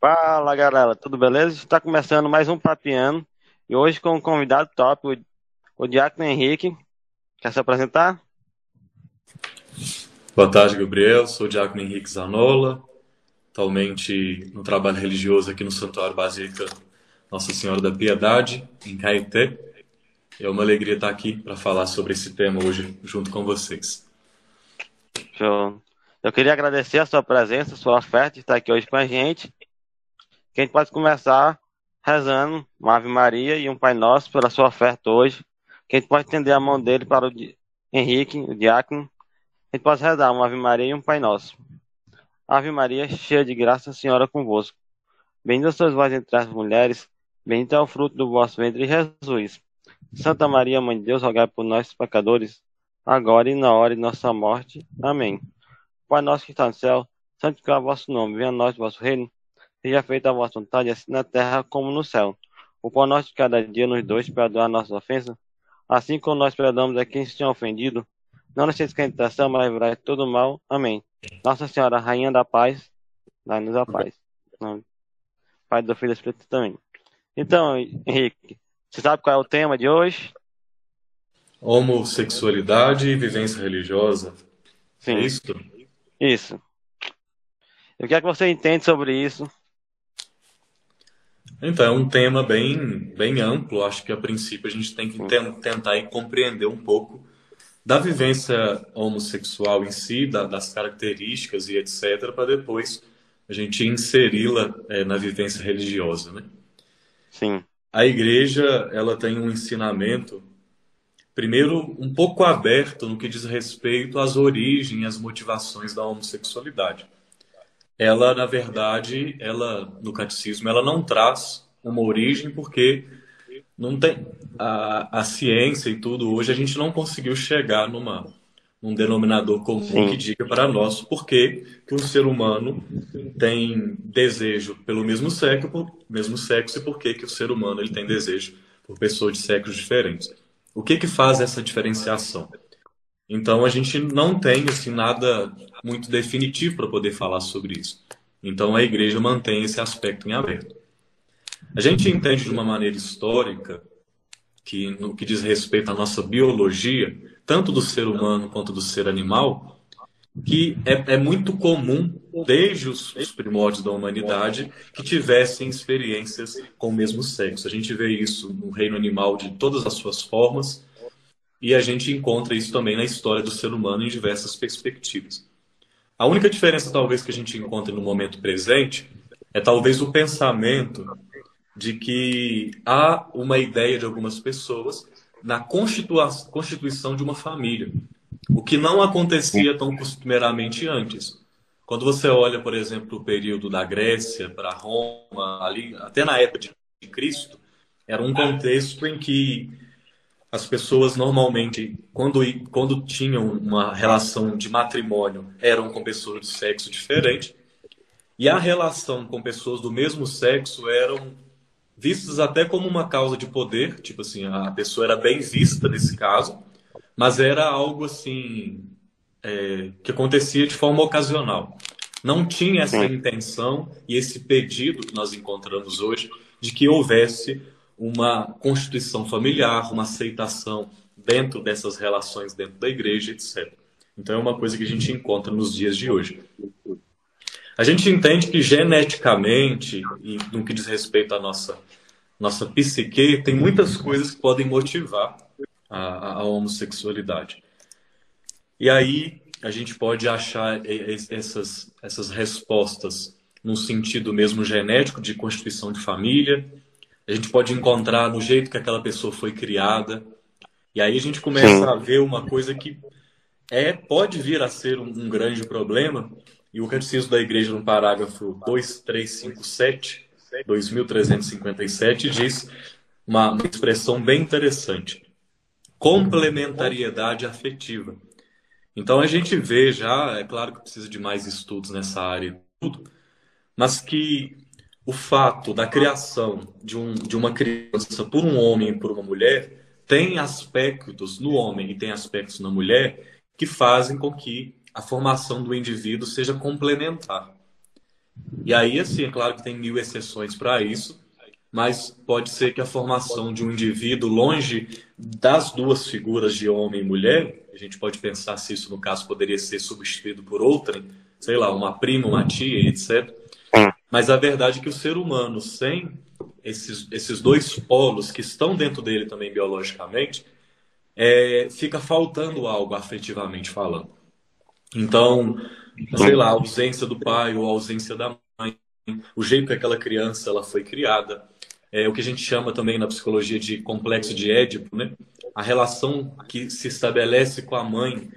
Fala galera, tudo beleza? Está começando mais um Papiano e hoje com um convidado top, o, o Diácono Henrique. Quer se apresentar? Boa tarde, Gabriel. Sou o Diácono Henrique Zanola, atualmente no trabalho religioso aqui no Santuário Basílica Nossa Senhora da Piedade, em Caeté. É uma alegria estar aqui para falar sobre esse tema hoje junto com vocês. Show. Eu queria agradecer a sua presença, a sua oferta de estar aqui hoje com a gente que a gente pode começar rezando uma Ave Maria e um Pai Nosso pela sua oferta hoje, que a gente pode estender a mão dele para o Henrique, o diácono. A gente pode rezar uma Ave Maria e um Pai Nosso. Ave Maria, cheia de graça, Senhora convosco. Bendita sois vós entre as mulheres, bendito é o fruto do vosso ventre, Jesus. Santa Maria, Mãe de Deus, rogai por nós, pecadores, agora e na hora de nossa morte. Amém. Pai nosso que está no céu, santificado é o vosso nome, venha a nós o vosso reino Seja feita a vossa vontade, assim na terra como no céu. O pão nosso de cada dia nos dois perdoar nossas ofensas, assim como nós perdoamos a quem se tem ofendido. Não nos deixes tentação, mas livrai todo mal. Amém. Nossa Senhora, Rainha da Paz, dá-nos a paz. Pai do Filho e Espírito também. Então, Henrique, você sabe qual é o tema de hoje? Homossexualidade e vivência religiosa. Sim. É isso? Isso. O que é que você entende sobre isso? Então, é um tema bem, bem amplo. Acho que, a princípio, a gente tem que tentar compreender um pouco da vivência homossexual em si, da, das características e etc., para depois a gente inseri-la é, na vivência religiosa, né? Sim. A igreja, ela tem um ensinamento, primeiro, um pouco aberto no que diz respeito às origens e às motivações da homossexualidade. Ela na verdade, ela no catecismo, ela não traz uma origem porque não tem. A, a ciência e tudo hoje a gente não conseguiu chegar numa um denominador comum Sim. que diga para nós por que, um ser humano tem desejo pelo mesmo sexo, por, mesmo sexo e por que, que o ser humano ele tem desejo por pessoas de sexos diferentes. O que que faz essa diferenciação? Então a gente não tem assim nada muito definitivo para poder falar sobre isso. Então a igreja mantém esse aspecto em aberto. A gente entende de uma maneira histórica que no que diz respeito à nossa biologia, tanto do ser humano quanto do ser animal, que é, é muito comum desde os, os, primórdios da humanidade que tivessem experiências com o mesmo sexo. A gente vê isso no reino animal de todas as suas formas e a gente encontra isso também na história do ser humano em diversas perspectivas. A única diferença, talvez, que a gente encontra no momento presente é talvez o pensamento de que há uma ideia de algumas pessoas na constituição de uma família, o que não acontecia tão costumeiramente antes. Quando você olha, por exemplo, o período da Grécia para Roma, ali, até na época de Cristo, era um contexto em que as pessoas normalmente, quando, quando tinham uma relação de matrimônio, eram com pessoas de sexo diferente. E a relação com pessoas do mesmo sexo eram vistas até como uma causa de poder, tipo assim, a pessoa era bem vista nesse caso, mas era algo assim é, que acontecia de forma ocasional. Não tinha essa intenção e esse pedido que nós encontramos hoje de que houvesse uma constituição familiar, uma aceitação dentro dessas relações dentro da igreja, etc. Então é uma coisa que a gente encontra nos dias de hoje. A gente entende que geneticamente, e no que diz respeito à nossa, nossa psique, tem muitas coisas que podem motivar a, a homossexualidade. E aí a gente pode achar essas, essas respostas no sentido mesmo genético de constituição de família, a gente pode encontrar no jeito que aquela pessoa foi criada. E aí a gente começa Sim. a ver uma coisa que é pode vir a ser um, um grande problema. E o Catecismo da Igreja, no parágrafo 2357, 2357, diz uma, expressão bem interessante: complementariedade afetiva. Então a gente vê já, é claro que precisa de mais estudos nessa área tudo, mas que o fato da criação de, um, de uma criança por um homem e por uma mulher tem aspectos no homem e tem aspectos na mulher que fazem com que a formação do indivíduo seja complementar. E aí, assim, é claro que tem mil exceções para isso, mas pode ser que a formação de um indivíduo longe das duas figuras de homem e mulher, a gente pode pensar se isso no caso poderia ser substituído por outra, sei lá, uma prima, uma tia, etc. Mas a verdade é que o ser humano, sem esses, esses dois polos que estão dentro dele também biologicamente, é, fica faltando algo afetivamente falando. Então, sei lá, a ausência do pai ou a ausência da mãe, o jeito que aquela criança ela foi criada, é o que a gente chama também na psicologia de complexo de Édipo, né? A relação que se estabelece com a mãe,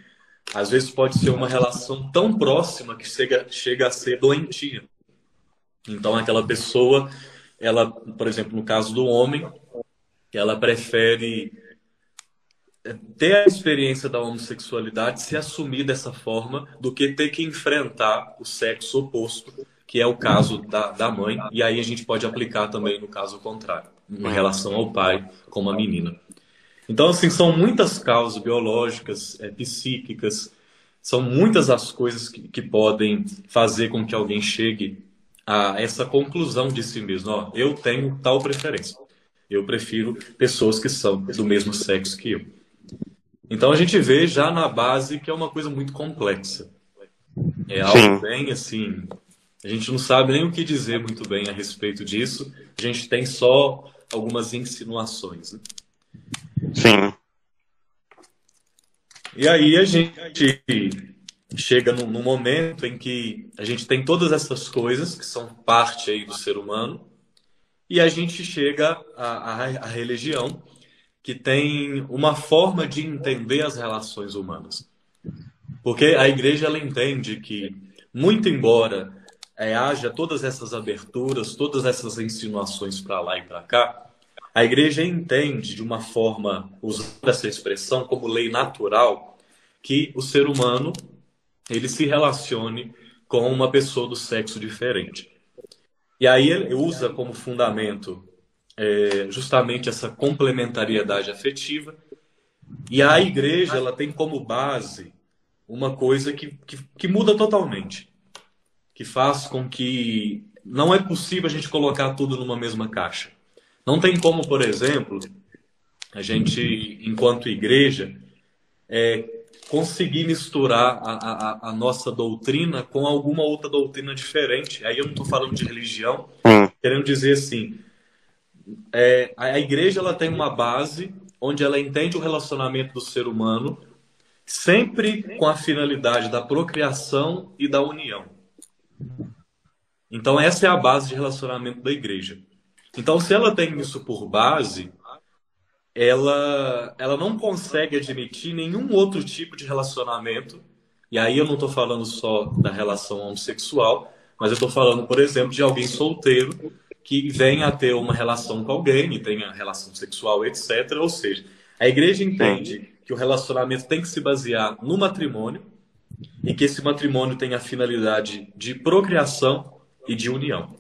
às vezes pode ser uma relação tão próxima que chega, chega a ser doentia. Então, aquela pessoa, ela, por exemplo, no caso do homem, ela prefere ter a experiência da homossexualidade, se assumir dessa forma, do que ter que enfrentar o sexo oposto, que é o caso da, da mãe, e aí a gente pode aplicar também no caso contrário, em relação ao pai com uma menina. Então, assim, são muitas causas biológicas, é, psíquicas, são muitas as coisas que, que podem fazer com que alguém chegue a essa conclusão de si mesmo. Ó, eu tenho tal preferência. Eu prefiro pessoas que são do mesmo sexo que eu. Então a gente vê já na base que é uma coisa muito complexa. É algo Sim. bem assim. A gente não sabe nem o que dizer muito bem a respeito disso. A gente tem só algumas insinuações. Né? Sim. E aí a gente chega num, num, momento em que a gente tem todas essas coisas que são parte aí do ser humano e a gente chega à, à, à religião que tem uma forma de entender as relações humanas. Porque a igreja ela entende que, muito embora é, haja todas essas aberturas, todas essas insinuações para lá e para cá, a igreja entende de uma forma, usando essa expressão como lei natural, que o ser humano ele se relacione com uma pessoa do sexo diferente. E aí ele usa como fundamento é, justamente essa complementariedade afetiva. E a igreja ela tem como base uma coisa que, que, que muda totalmente, que faz com que não é possível a gente colocar tudo numa mesma caixa. Não tem como, por exemplo, a gente, enquanto igreja, é, conseguir misturar a, a, a, nossa doutrina com alguma outra doutrina diferente. Aí eu não estou falando de religião, hum. querendo dizer assim, é, a igreja ela tem uma base onde ela entende o relacionamento do ser humano sempre com a finalidade da procriação e da união. Então essa é a base de relacionamento da igreja. Então se ela tem isso por base, ela ela não consegue admitir nenhum outro tipo de relacionamento. E aí eu não estou falando só da relação homossexual, mas eu estou falando, por exemplo, de alguém solteiro que venha a ter uma relação com alguém, tenha relação sexual, etc. Ou seja, a igreja entende que o relacionamento tem que se basear no matrimônio e que esse matrimônio tem a finalidade de procriação e de união.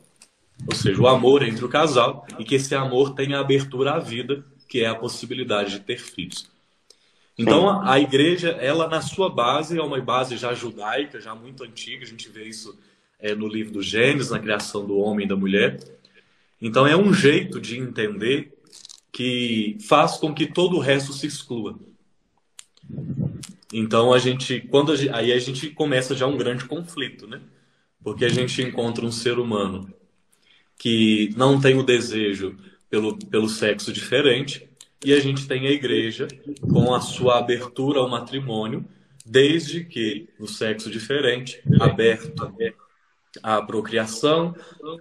Ou seja, o amor entre o casal e que esse amor tenha abertura à vida, que é a possibilidade de ter filhos. Então, a, a igreja, ela na sua base, é uma base já judaica, já muito antiga, a gente vê isso é, no livro do Gênesis, na criação do homem e da mulher, então é um jeito de entender que faz com que todo o resto se exclua. Então a gente, quando a gente, aí a gente começa já um grande conflito, né? Porque a gente encontra um ser humano que não tem o desejo pelo, pelo sexo diferente e a gente tem a igreja com a sua abertura ao matrimônio, desde que no sexo diferente, aberto à procriação,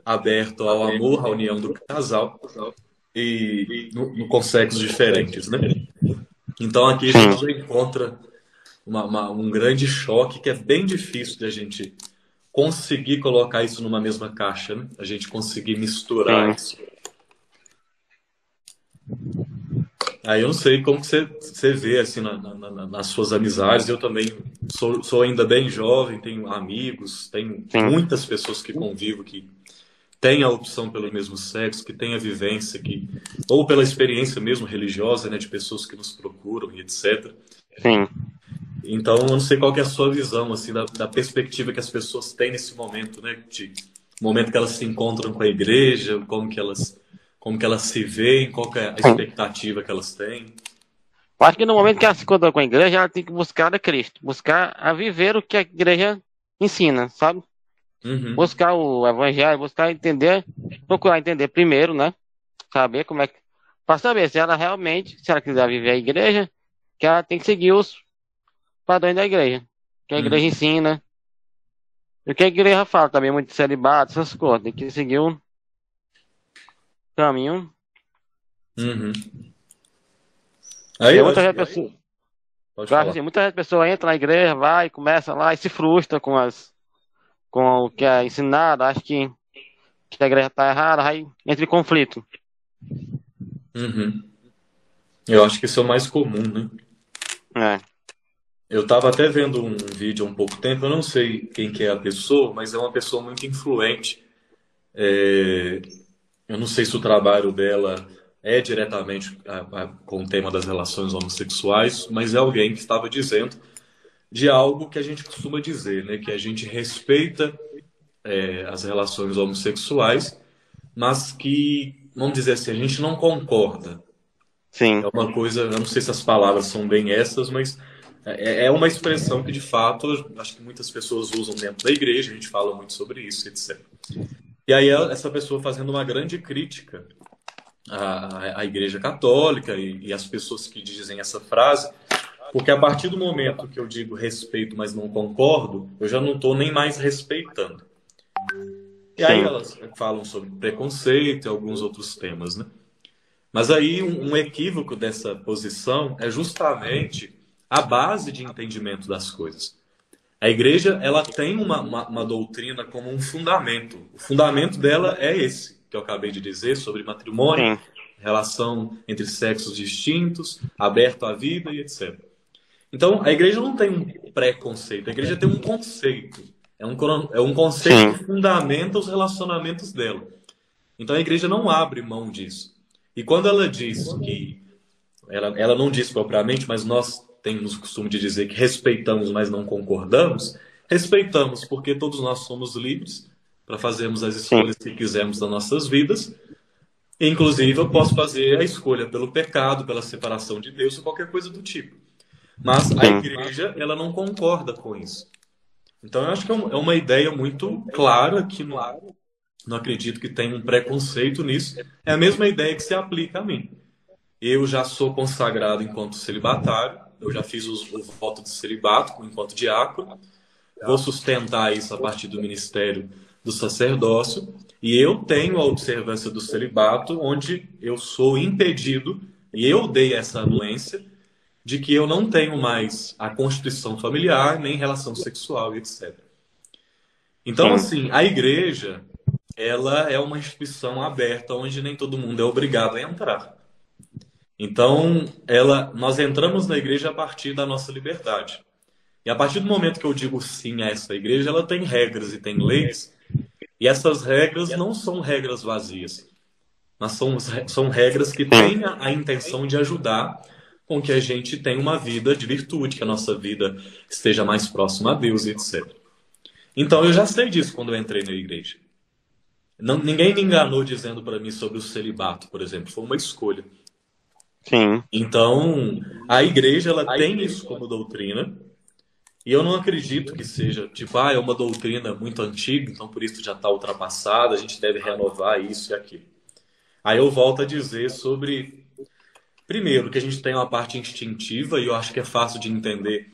aberto ao amor, à união do casal e no, no com sexos diferentes, né? Então aqui a gente encontra uma, uma, um grande choque que é bem difícil de a gente conseguir colocar isso numa mesma caixa, né? A gente conseguir misturar isso. Aí eu não sei como que você, você vê assim na, na, nas suas amizades. Eu também sou, sou, ainda bem jovem, tenho amigos, tenho Sim. muitas pessoas que convivo que tem a opção pelo mesmo sexo, que tem a vivência, que, ou pela experiência mesmo religiosa, né, de pessoas que nos procuram e etc. Sim. Então, eu não sei qual é a sua visão, assim, da, da, perspectiva que as pessoas têm nesse momento, né, de momento que elas se encontram com a igreja, como que elas, como que elas se veem, qual é a expectativa que elas têm. Eu acho que no momento que ela se encontra com a igreja, ela tem que buscar a Cristo, buscar a viver o que a igreja ensina, sabe? Uhum. Buscar o evangelho, buscar entender, procurar entender primeiro, né? Saber como é que. Para saber se ela realmente, se ela quiser viver a igreja, que ela tem que seguir os padrões da igreja. Que a igreja uhum. ensina. E o que a igreja fala também, muito celibato, essas coisas. Tem que seguir um caminho. Uhum. Aí, muita gente pessoa, assim, muita gente pessoa entra na igreja, vai, começa lá e se frustra com as com o que é ensinado, acho que, que a igreja está errada, aí entra em conflito. Uhum. Eu acho que isso é o mais comum, né? É. Eu estava até vendo um vídeo há um pouco tempo, eu não sei quem que é a pessoa, mas é uma pessoa muito influente. É... Eu não sei se o trabalho dela é diretamente a, a, com o tema das relações homossexuais, mas é alguém que estava dizendo de algo que a gente costuma dizer, né? Que a gente respeita é, as relações homossexuais, mas que, vamos dizer assim, a gente não concorda. Sim. É uma coisa, eu não sei se as palavras são bem essas, mas é, é uma expressão que, de fato, acho que muitas pessoas usam dentro da igreja, a gente fala muito sobre isso, etc. E aí essa pessoa fazendo uma grande crítica à, à Igreja Católica e, e às pessoas que dizem essa frase, porque a partir do momento que eu digo respeito, mas não concordo, eu já não estou nem mais respeitando. E aí elas falam sobre preconceito e alguns outros temas, né? Mas aí um, um equívoco dessa posição é justamente a base de entendimento das coisas. A igreja ela tem uma, uma, uma, doutrina como um fundamento. O fundamento dela é esse que eu acabei de dizer sobre matrimônio, Sim. relação entre sexos distintos, aberto à vida e etc. Então, a igreja não tem um preconceito, a igreja tem um conceito. É um, é um conceito Sim. que fundamenta os relacionamentos dela. Então, a igreja não abre mão disso. E quando ela diz que. Ela, ela não diz propriamente, mas nós temos o costume de dizer que respeitamos, mas não concordamos. Respeitamos porque todos nós somos livres para fazermos as escolhas que quisermos das nossas vidas. Inclusive, eu posso fazer a escolha pelo pecado, pela separação de Deus ou qualquer coisa do tipo. Mas a igreja, ela não concorda com isso. Então, eu acho que é, é uma ideia muito clara que não, não acredito que tenha um preconceito nisso. É a mesma ideia que se aplica a mim. Eu já sou consagrado enquanto celibatário, eu já fiz o, o voto de celibato enquanto diácono, vou sustentar isso a partir do ministério do sacerdócio, e eu tenho a observância do celibato, onde eu sou impedido, e eu dei essa anuência, de que eu não tenho mais a constituição familiar, nem relação sexual, etc. Então, assim, a igreja, ela é uma instituição aberta onde nem todo mundo é obrigado a entrar. Então, ela, nós entramos na igreja a partir da nossa liberdade. E a partir do momento que eu digo sim a essa igreja, ela tem regras e tem leis. E essas regras não são regras vazias, mas são, são regras que têm a, a intenção de ajudar com que a gente tenha uma vida de virtude, que a nossa vida esteja mais próxima a Deus etc. Então eu já sei disso quando eu entrei na igreja. Não, ninguém me enganou dizendo para mim sobre o celibato, por exemplo. Foi uma escolha. Sim. Então, a igreja ela a tem igreja. isso como doutrina. E eu não acredito que seja, tipo, ah, é uma doutrina muito antiga, então por isso já está ultrapassada, a gente deve renovar isso e aquilo. Aí eu volto a dizer sobre Primeiro, que a gente tem uma parte instintiva e eu acho que é fácil de entender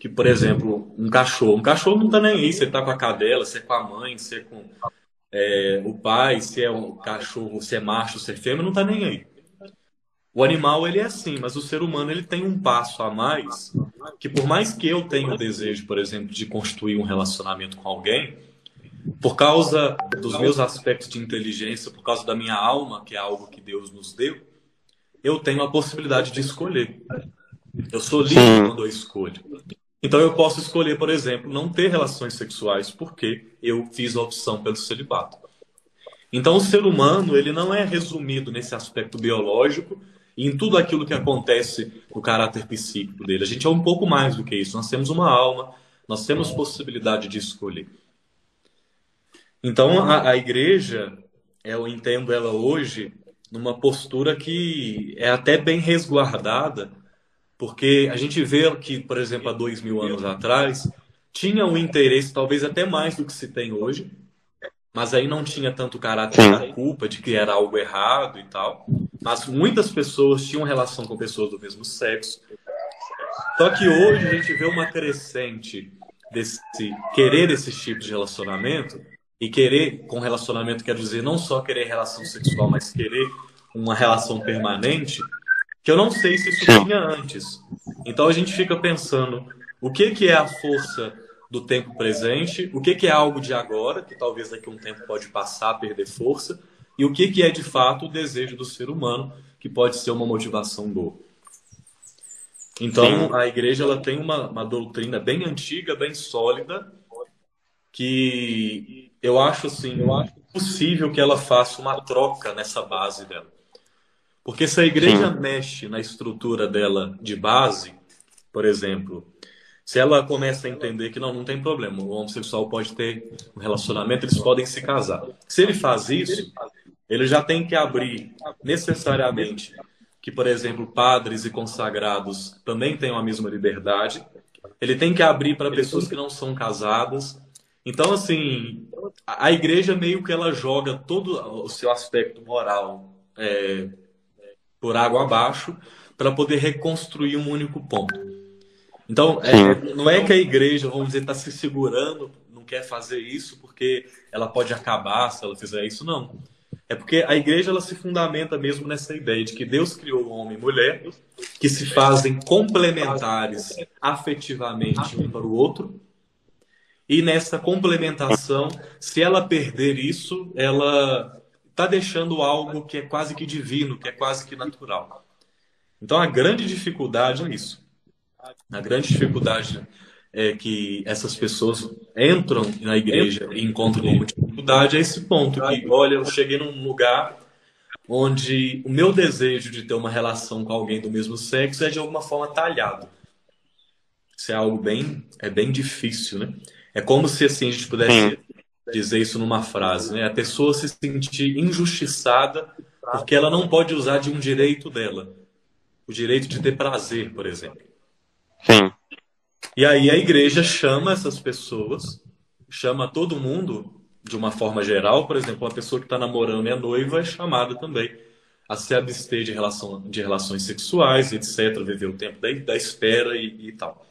que, por exemplo, um cachorro. Um cachorro não tá nem aí, você tá com a cadela, se é com a mãe, se é com é, o pai, se é um cachorro, se é macho, se é fêmea, não tá nem aí. O animal, ele é assim, mas o ser humano, ele tem um passo a mais, que por mais que eu tenha o desejo, por exemplo, de construir um relacionamento com alguém, por causa dos meus aspectos de inteligência, por causa da minha alma, que é algo que Deus nos deu, eu tenho a possibilidade de escolher. Eu sou livre quando eu escolho. Então eu posso escolher, por exemplo, não ter relações sexuais porque eu fiz a opção pelo celibato. Então, o ser humano ele não é resumido nesse aspecto biológico e em tudo aquilo que acontece no caráter psíquico dele. A gente é um pouco mais do que isso. Nós temos uma alma, nós temos possibilidade de escolher. Então, a, a igreja, eu entendo ela hoje numa postura que é até bem resguardada, porque a gente vê que, por exemplo, há dois mil anos atrás, tinha um interesse, talvez até mais do que se tem hoje, mas aí não tinha tanto caráter Sim. da culpa de que era algo errado e tal. Mas muitas pessoas tinham relação com pessoas do mesmo sexo. Só que hoje a gente vê uma crescente desse querer esses tipos de relacionamento e querer com relacionamento quer dizer não só querer relação sexual, mas querer uma relação permanente, que eu não sei se isso tinha antes. Então a gente fica pensando o que que é a força do tempo presente, o que, que é algo de agora, que talvez daqui a um tempo pode passar, perder força, e o que, que é de fato o desejo do ser humano, que pode ser uma motivação boa. Então, Sim. a igreja ela tem uma, uma doutrina bem antiga, bem sólida, que eu acho assim, eu acho possível que ela faça uma troca nessa base dela. Porque se a igreja Sim. mexe na estrutura dela de base, por exemplo, se ela começa a entender que não, não tem problema, o homossexual pode ter um relacionamento, eles podem se casar. Se ele faz isso, ele já tem que abrir necessariamente que, por exemplo, padres e consagrados também tenham a mesma liberdade. Ele tem que abrir para pessoas que não são casadas. Então, assim, a igreja meio que ela joga todo o seu aspecto moral é, por água abaixo para poder reconstruir um único ponto. Então, é, não é que a igreja, vamos dizer, está se segurando, não quer fazer isso porque ela pode acabar se ela fizer isso, não. É porque a igreja ela se fundamenta mesmo nessa ideia de que Deus criou o homem e mulher que se fazem complementares afetivamente um para o outro. E nessa complementação, se ela perder isso, ela está deixando algo que é quase que divino, que é quase que natural. Então a grande dificuldade é isso. A grande dificuldade é que essas pessoas entram na igreja e encontram como dificuldade é esse ponto que, olha, eu cheguei num lugar onde o meu desejo de ter uma relação com alguém do mesmo sexo é de alguma forma talhado. Isso é algo bem, é bem difícil, né? É como se assim a gente pudesse dizer isso numa frase, né? A pessoa se sentir injustiçada porque ela não pode usar de um direito dela, o direito de ter prazer, por exemplo. Sim. E aí a igreja chama essas pessoas, chama todo mundo de uma forma geral, por exemplo, uma pessoa que está namorando e é noiva é chamada também a se abster de, relação, de relações sexuais, etc., viver o tempo da, da espera e, e tal.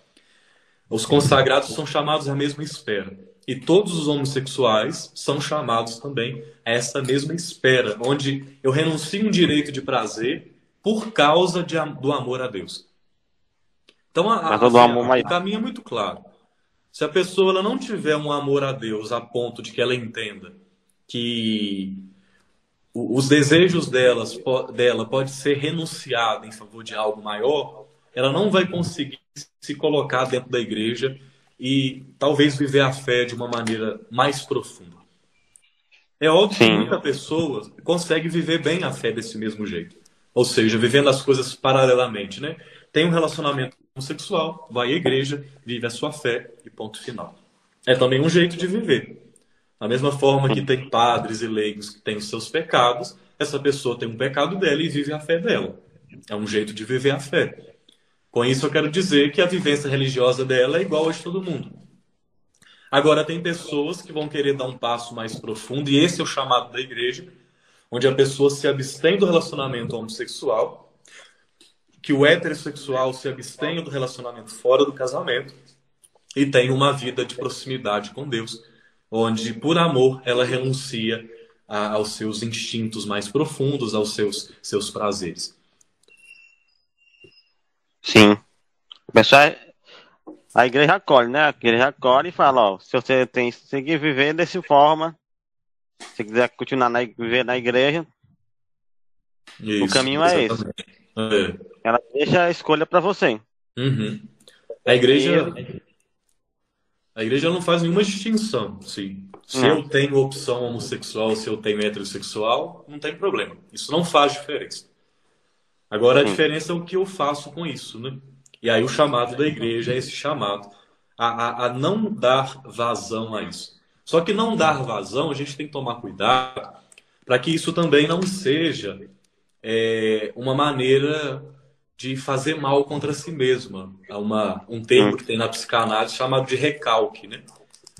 Os consagrados são chamados à mesma espera. E todos os homossexuais são chamados também a essa mesma espera, onde eu renuncio um direito de prazer por causa de, do amor a Deus. Então, a, assim, amor o caminho é muito claro. Se a pessoa ela não tiver um amor a Deus a ponto de que ela entenda que os desejos delas, dela pode ser renunciado em favor de algo maior, ela não vai conseguir se colocar dentro da igreja e talvez viver a fé de uma maneira mais profunda. É óbvio Sim. que muita pessoa consegue viver bem a fé desse mesmo jeito. Ou seja, vivendo as coisas paralelamente, né? Tem um relacionamento homossexual, vai à igreja, vive a sua fé e ponto final. É também um jeito de viver. Da mesma forma que tem padres e leigos que têm os seus pecados, essa pessoa tem um pecado dela e vive a fé dela. É um jeito de viver a fé. Com isso, eu quero dizer que a vivência religiosa dela é igual a de todo mundo. Agora, tem pessoas que vão querer dar um passo mais profundo, e esse é o chamado da igreja, onde a pessoa se abstém do relacionamento homossexual que o heterossexual se abstenha do relacionamento fora do casamento e tenha uma vida de proximidade com Deus, onde, por amor, ela renuncia a, aos seus instintos mais profundos, aos seus, seus prazeres. Sim. Pessoal, a igreja acolhe, né? A igreja acolhe e fala, ó, se você tem que seguir viver dessa forma, se quiser continuar na, viver na igreja, Isso, o caminho é exatamente. esse. É. Ela deixa a escolha para você. Uhum. A igreja. A igreja não faz nenhuma distinção, sim. Se não. eu tenho opção homossexual, se eu tenho heterossexual, não tem problema. Isso não faz diferença. Agora, a diferença é o que eu faço com isso, né? E aí o chamado da igreja é esse chamado a, a, a não dar vazão a isso. Só que não dar vazão, a gente tem que tomar cuidado para que isso também não seja é, uma maneira de fazer mal contra si mesma. Há uma, um termo que tem na psicanálise chamado de recalque. Né?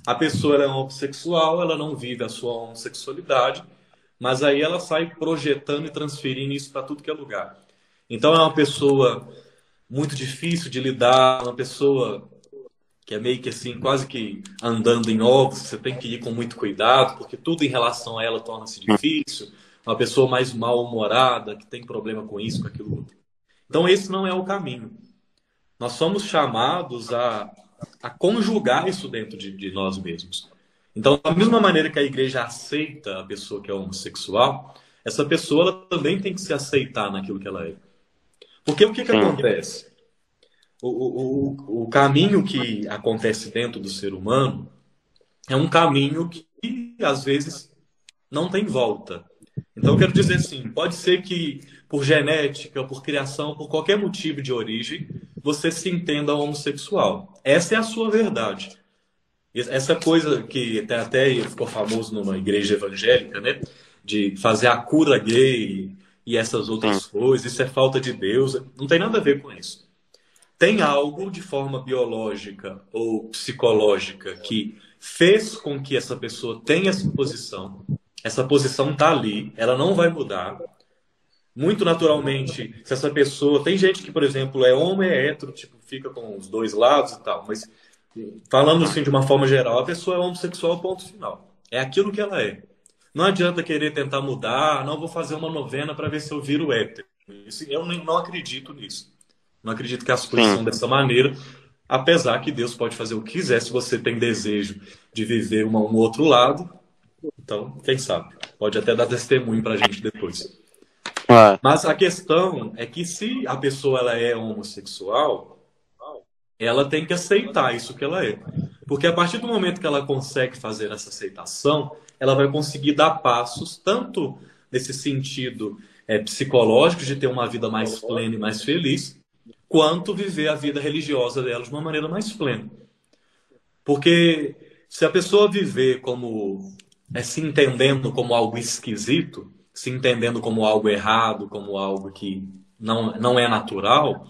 A pessoa é homossexual, ela não vive a sua homossexualidade, mas aí ela sai projetando e transferindo isso para tudo que é lugar. Então é uma pessoa muito difícil de lidar, uma pessoa que é meio que assim, quase que andando em ovos, você tem que ir com muito cuidado, porque tudo em relação a ela torna-se difícil. Uma pessoa mais mal-humorada, que tem problema com isso, com aquilo outro. Então, esse não é o caminho. Nós somos chamados a, a conjugar isso dentro de, de nós mesmos. Então, da mesma maneira que a igreja aceita a pessoa que é homossexual, essa pessoa também tem que se aceitar naquilo que ela é. Porque o que, que acontece? O, o, o caminho que acontece dentro do ser humano é um caminho que, às vezes, não tem volta. Então, eu quero dizer assim: pode ser que, por genética, por criação, por qualquer motivo de origem, você se entenda homossexual. Essa é a sua verdade. Essa coisa que até, até ficou famoso numa igreja evangélica, né? De fazer a cura gay e essas outras coisas, isso é falta de Deus. Não tem nada a ver com isso tem algo de forma biológica ou psicológica que fez com que essa pessoa tenha essa posição. Essa posição está ali, ela não vai mudar. Muito naturalmente, se essa pessoa. Tem gente que, por exemplo, é homem, é hétero, tipo, fica com os dois lados e tal, mas falando assim de uma forma geral, a pessoa é homossexual, ponto final. É aquilo que ela é. Não adianta querer tentar mudar, não vou fazer uma novena para ver se eu viro hétero. Eu não acredito nisso. Não acredito que as coisas são dessa maneira, apesar que Deus pode fazer o que quiser se você tem desejo de viver um outro lado. Então, quem sabe? Pode até dar testemunho para a gente depois. Ah. Mas a questão é que se a pessoa ela é homossexual, ela tem que aceitar isso que ela é. Porque a partir do momento que ela consegue fazer essa aceitação, ela vai conseguir dar passos, tanto nesse sentido é, psicológico, de ter uma vida mais plena e mais feliz, quanto viver a vida religiosa dela de uma maneira mais plena. Porque se a pessoa viver como é, se entendendo como algo esquisito, se entendendo como algo errado, como algo que não, não é natural,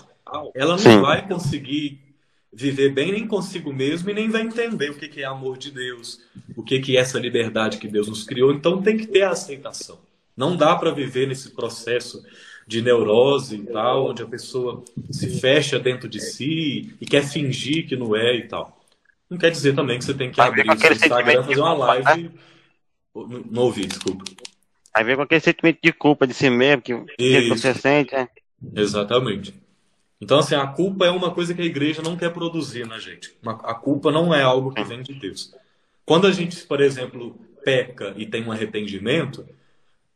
ela não Sim. vai conseguir viver bem nem consigo mesmo e nem vai entender o que é amor de Deus, o que é essa liberdade que Deus nos criou. Então tem que ter a aceitação. Não dá para viver nesse processo de neurose e tal, onde a pessoa se fecha dentro de si e quer fingir que não é e tal. Não quer dizer também que você tem que Vai abrir o seu Instagram fazer uma live. Não ouvi, desculpa. Aí vem com aquele sentimento de culpa de si mesmo, que, que você sente, né? Exatamente. Então, assim, a culpa é uma coisa que a igreja não quer produzir na gente. A culpa não é algo que vem de Deus. Quando a gente, por exemplo, peca e tem um arrependimento,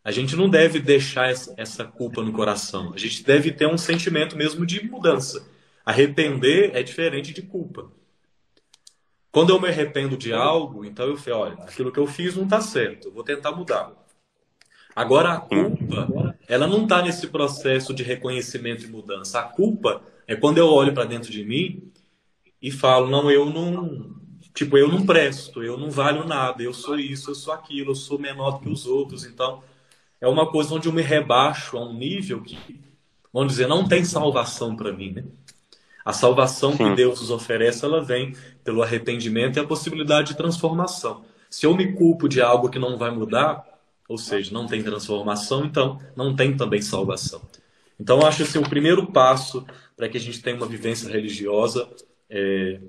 a gente não deve deixar essa culpa no coração. A gente deve ter um sentimento mesmo de mudança. Arrepender é diferente de culpa. Quando eu me arrependo de algo, então eu falo, olha, aquilo que eu fiz não está certo, eu vou tentar mudar. Agora a culpa, ela não está nesse processo de reconhecimento e mudança. A culpa é quando eu olho para dentro de mim e falo, não, eu não, tipo, eu não presto, eu não valho nada, eu sou isso, eu sou aquilo, eu sou menor do que os outros, então é uma coisa onde eu me rebaixo a um nível que, vamos dizer, não tem salvação para mim. Né? A salvação Sim. que Deus nos oferece, ela vem pelo arrependimento e a possibilidade de transformação. Se eu me culpo de algo que não vai mudar, ou seja, não tem transformação, então não tem também salvação. Então, acho assim, o primeiro passo para que a gente tenha uma vivência religiosa é,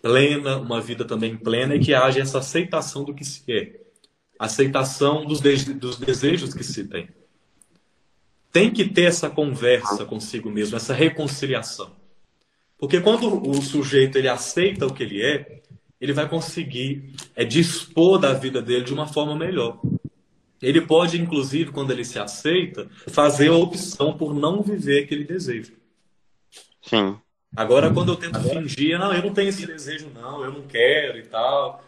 plena, uma vida também plena, é que haja essa aceitação do que se é aceitação dos, de dos desejos que se tem. Tem que ter essa conversa consigo mesmo, essa reconciliação. Porque quando o sujeito ele aceita o que ele é, ele vai conseguir é, dispor da vida dele de uma forma melhor. Ele pode, inclusive, quando ele se aceita, fazer a opção por não viver aquele desejo. Sim. Agora, quando eu tento fingir, não, eu não tenho esse desejo, não, eu não quero e tal.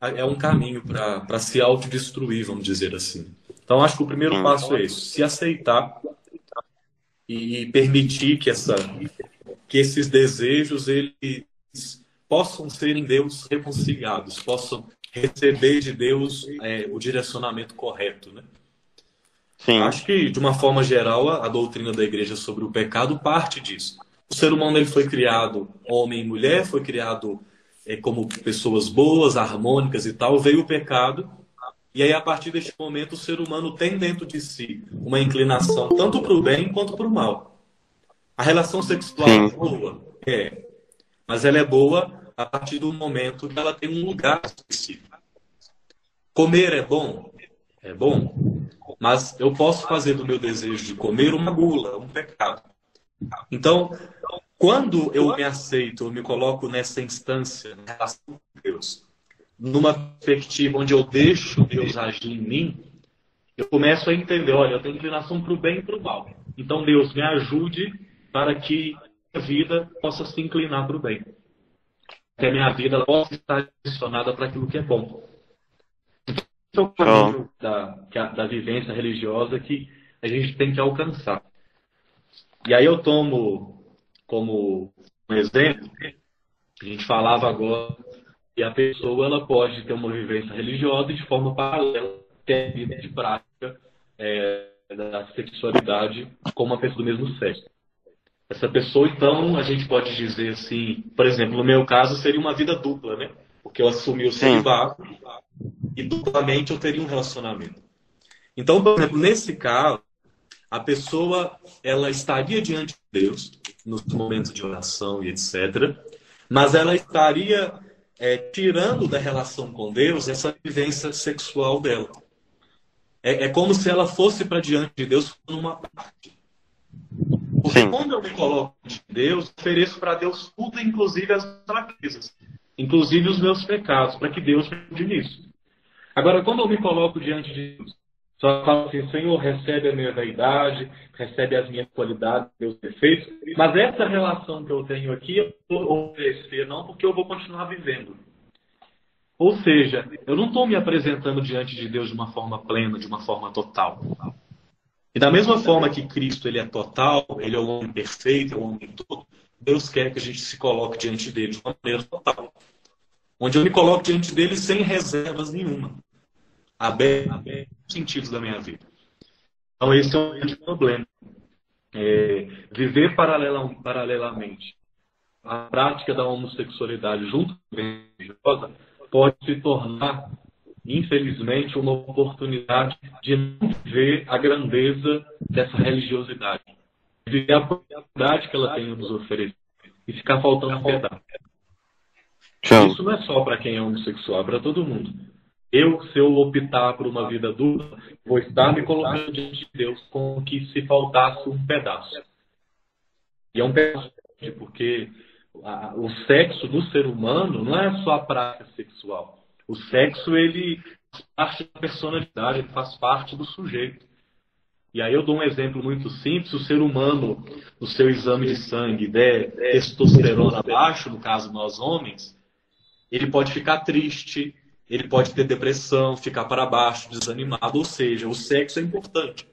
é um caminho para se autodestruir, vamos dizer assim. Então, acho que o primeiro hum. passo é isso: se aceitar e permitir que, essa, que esses desejos eles possam ser em Deus reconciliados, possam receber de Deus é, o direcionamento correto, né? Sim. Acho que, de uma forma geral, a, a, doutrina da igreja sobre o pecado parte disso. O ser humano ele foi criado homem e mulher, foi criado é, como pessoas boas, harmônicas e tal. Veio o pecado, e aí, a partir deste momento, o ser humano tem dentro de si uma inclinação tanto para o bem quanto para o mal. A relação sexual Sim. é boa? É. Mas ela é boa a partir do momento que ela tem um lugar específico. Comer é bom? É bom. Mas eu posso fazer do meu desejo de comer uma gula, um pecado. Então, quando eu me aceito, eu me coloco nessa instância, na relação com Deus, numa perspectiva onde eu deixo Deus agir em mim, eu começo a entender, olha, eu tenho inclinação para o bem e para o mal. Então, Deus, me ajude para que a vida possa se inclinar para o bem que a minha vida possa estar direcionada para aquilo que é bom. Então, esse é o caminho da, da vivência religiosa que a gente tem que alcançar. E aí eu tomo como um exemplo, a gente falava agora que a pessoa ela pode ter uma vivência religiosa de forma paralela ter a vida de prática é, da sexualidade com uma pessoa do mesmo sexo. Essa pessoa, então, a gente pode dizer assim, por exemplo, no meu caso, seria uma vida dupla, né? Porque eu assumi o celibato e duplamente eu teria um relacionamento. Então, por exemplo, nesse caso, a pessoa ela estaria diante de Deus nos momentos de oração e etc. Mas ela estaria é, tirando da relação com Deus essa vivência sexual dela. É, é como se ela fosse para diante de Deus numa parte. Porque Sim. quando eu me coloco de Deus, ofereço para Deus tudo, inclusive as fraquezas, inclusive os meus pecados, para que Deus me ajude nisso. Agora, quando eu me coloco diante de Deus, só falo assim, Senhor, recebe a minha vaidade, recebe as minhas qualidades, meus defeitos, mas essa relação que eu tenho aqui, eu vou oferecer não porque eu vou continuar vivendo. Ou seja, eu não estou me apresentando diante de Deus de uma forma plena, de uma forma total. E da mesma forma que Cristo ele é total, ele é o homem perfeito, é o homem todo, Deus quer que a gente se coloque diante dele de uma maneira total. Onde eu me coloco diante dele sem reservas nenhuma. Aberto, aberto sentidos da minha vida. Então esse é um grande problema. É, viver paralela, paralelamente a prática da homossexualidade junto com a religiosa pode se tornar infelizmente, uma oportunidade de não ver a grandeza dessa religiosidade, de ver a possibilidade que ela tem a nos oferecer e ficar faltando um pedaço. Isso não é só para quem é homossexual, é para todo mundo. Eu, se eu optar por uma vida dupla, vou estar me colocando diante de Deus como que se faltasse um pedaço. E é um pedaço porque a, o sexo do ser humano não é só a prática sexual. O sexo, ele faz parte da personalidade, ele faz parte do sujeito. E aí eu dou um exemplo muito simples: o ser humano, no seu exame de sangue, der testosterona baixo, no caso nós homens, ele pode ficar triste, ele pode ter depressão, ficar para baixo, desanimado. Ou seja, o sexo é importante.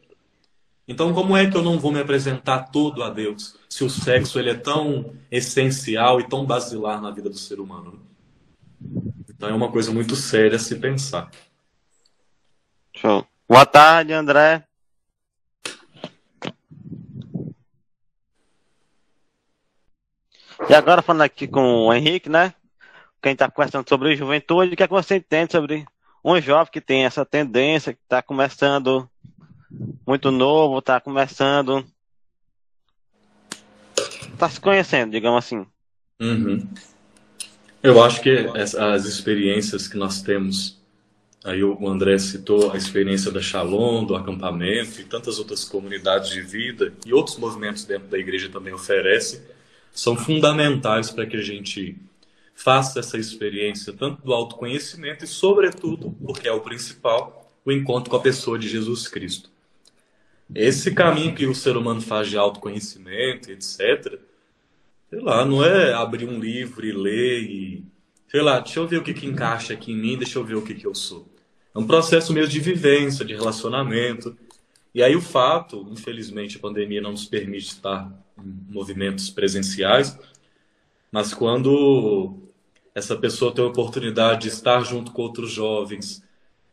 Então, como é que eu não vou me apresentar todo a Deus se o sexo ele é tão essencial e tão basilar na vida do ser humano? Então é uma coisa muito séria a se pensar. Show. Boa tarde, André. E agora falando aqui com o Henrique, né? Quem está conversando sobre juventude, o que, é que você entende sobre um jovem que tem essa tendência, que está começando muito novo, está começando. Está se conhecendo, digamos assim. Uhum. Eu acho que as experiências que nós temos, aí o André citou a experiência da Shalom, do acampamento e tantas outras comunidades de vida e outros movimentos dentro da igreja também oferecem, são fundamentais para que a gente faça essa experiência tanto do autoconhecimento e, sobretudo, porque é o principal, o encontro com a pessoa de Jesus Cristo. Esse caminho que o ser humano faz de autoconhecimento, etc., sei lá, não é abrir um livro e ler e, sei lá, deixa eu ver o que, que encaixa aqui em mim, deixa eu ver o que, que eu sou. É um processo mesmo de vivência, de relacionamento. E aí o fato, infelizmente, a pandemia não nos permite estar em movimentos presenciais, mas quando essa pessoa tem a oportunidade de estar junto com outros jovens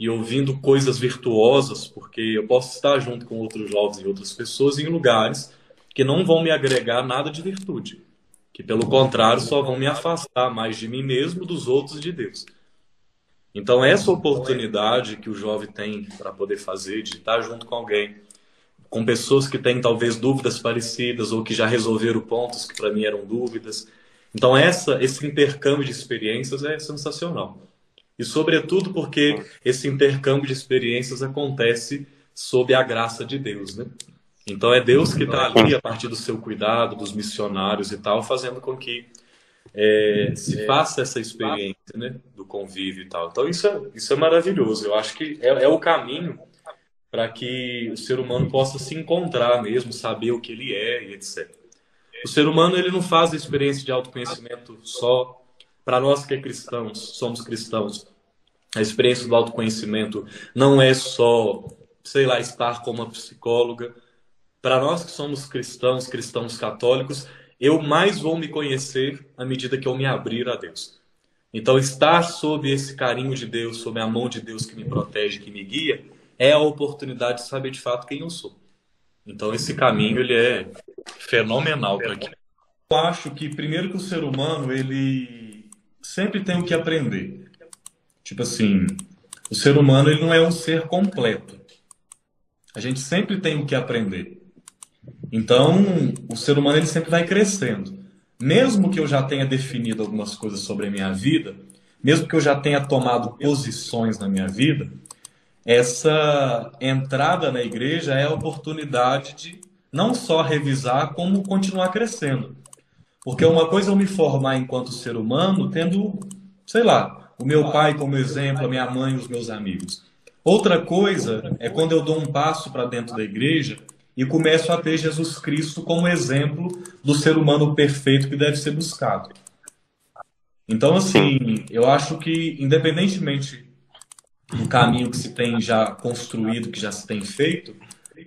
e ouvindo coisas virtuosas, porque eu posso estar junto com outros jovens e outras pessoas em lugares que não vão me agregar nada de virtude, que pelo contrário só vão me afastar mais de mim mesmo, dos outros e de Deus. Então essa oportunidade que o jovem tem para poder fazer de estar junto com alguém, com pessoas que têm talvez dúvidas parecidas ou que já resolveram pontos que para mim eram dúvidas, então, essa, esse intercâmbio de experiências é sensacional. E, sobretudo, porque esse intercâmbio de experiências acontece sob a graça de Deus, né? Então, é Deus que está ali, a partir do seu cuidado, dos missionários e tal, fazendo com que é, se faça essa experiência, né? Do convívio e tal. Então, isso é, isso é maravilhoso. Eu acho que é, é o caminho para que o ser humano possa se encontrar mesmo, saber o que ele é e etc. O ser humano ele não faz a experiência de autoconhecimento só para nós que é cristãos, somos cristãos. A experiência do autoconhecimento não é só, sei lá, estar com uma psicóloga. Para nós que somos cristãos, cristãos católicos, eu mais vou me conhecer à medida que eu me abrir a Deus. Então, estar sob esse carinho de Deus, sob a mão de Deus que me protege, que me guia, é a oportunidade de saber de fato quem eu sou. Então esse caminho ele é fenomenal para quem. Eu acho que primeiro que o ser humano ele sempre tem o que aprender. Tipo assim, o ser humano ele não é um ser completo. A gente sempre tem o que aprender. Então, o ser humano ele sempre vai crescendo. Mesmo que eu já tenha definido algumas coisas sobre a minha vida, mesmo que eu já tenha tomado posições na minha vida, essa entrada na igreja é a oportunidade de não só revisar, como continuar crescendo. Porque uma coisa é eu me formar enquanto ser humano, tendo, sei lá, o meu pai como exemplo, a minha mãe os meus amigos. Outra coisa é quando eu dou um passo para dentro da igreja e começo a ter Jesus Cristo como exemplo do ser humano perfeito que deve ser buscado. Então, assim, eu acho que, independentemente do caminho que se tem já construído, que já se tem feito,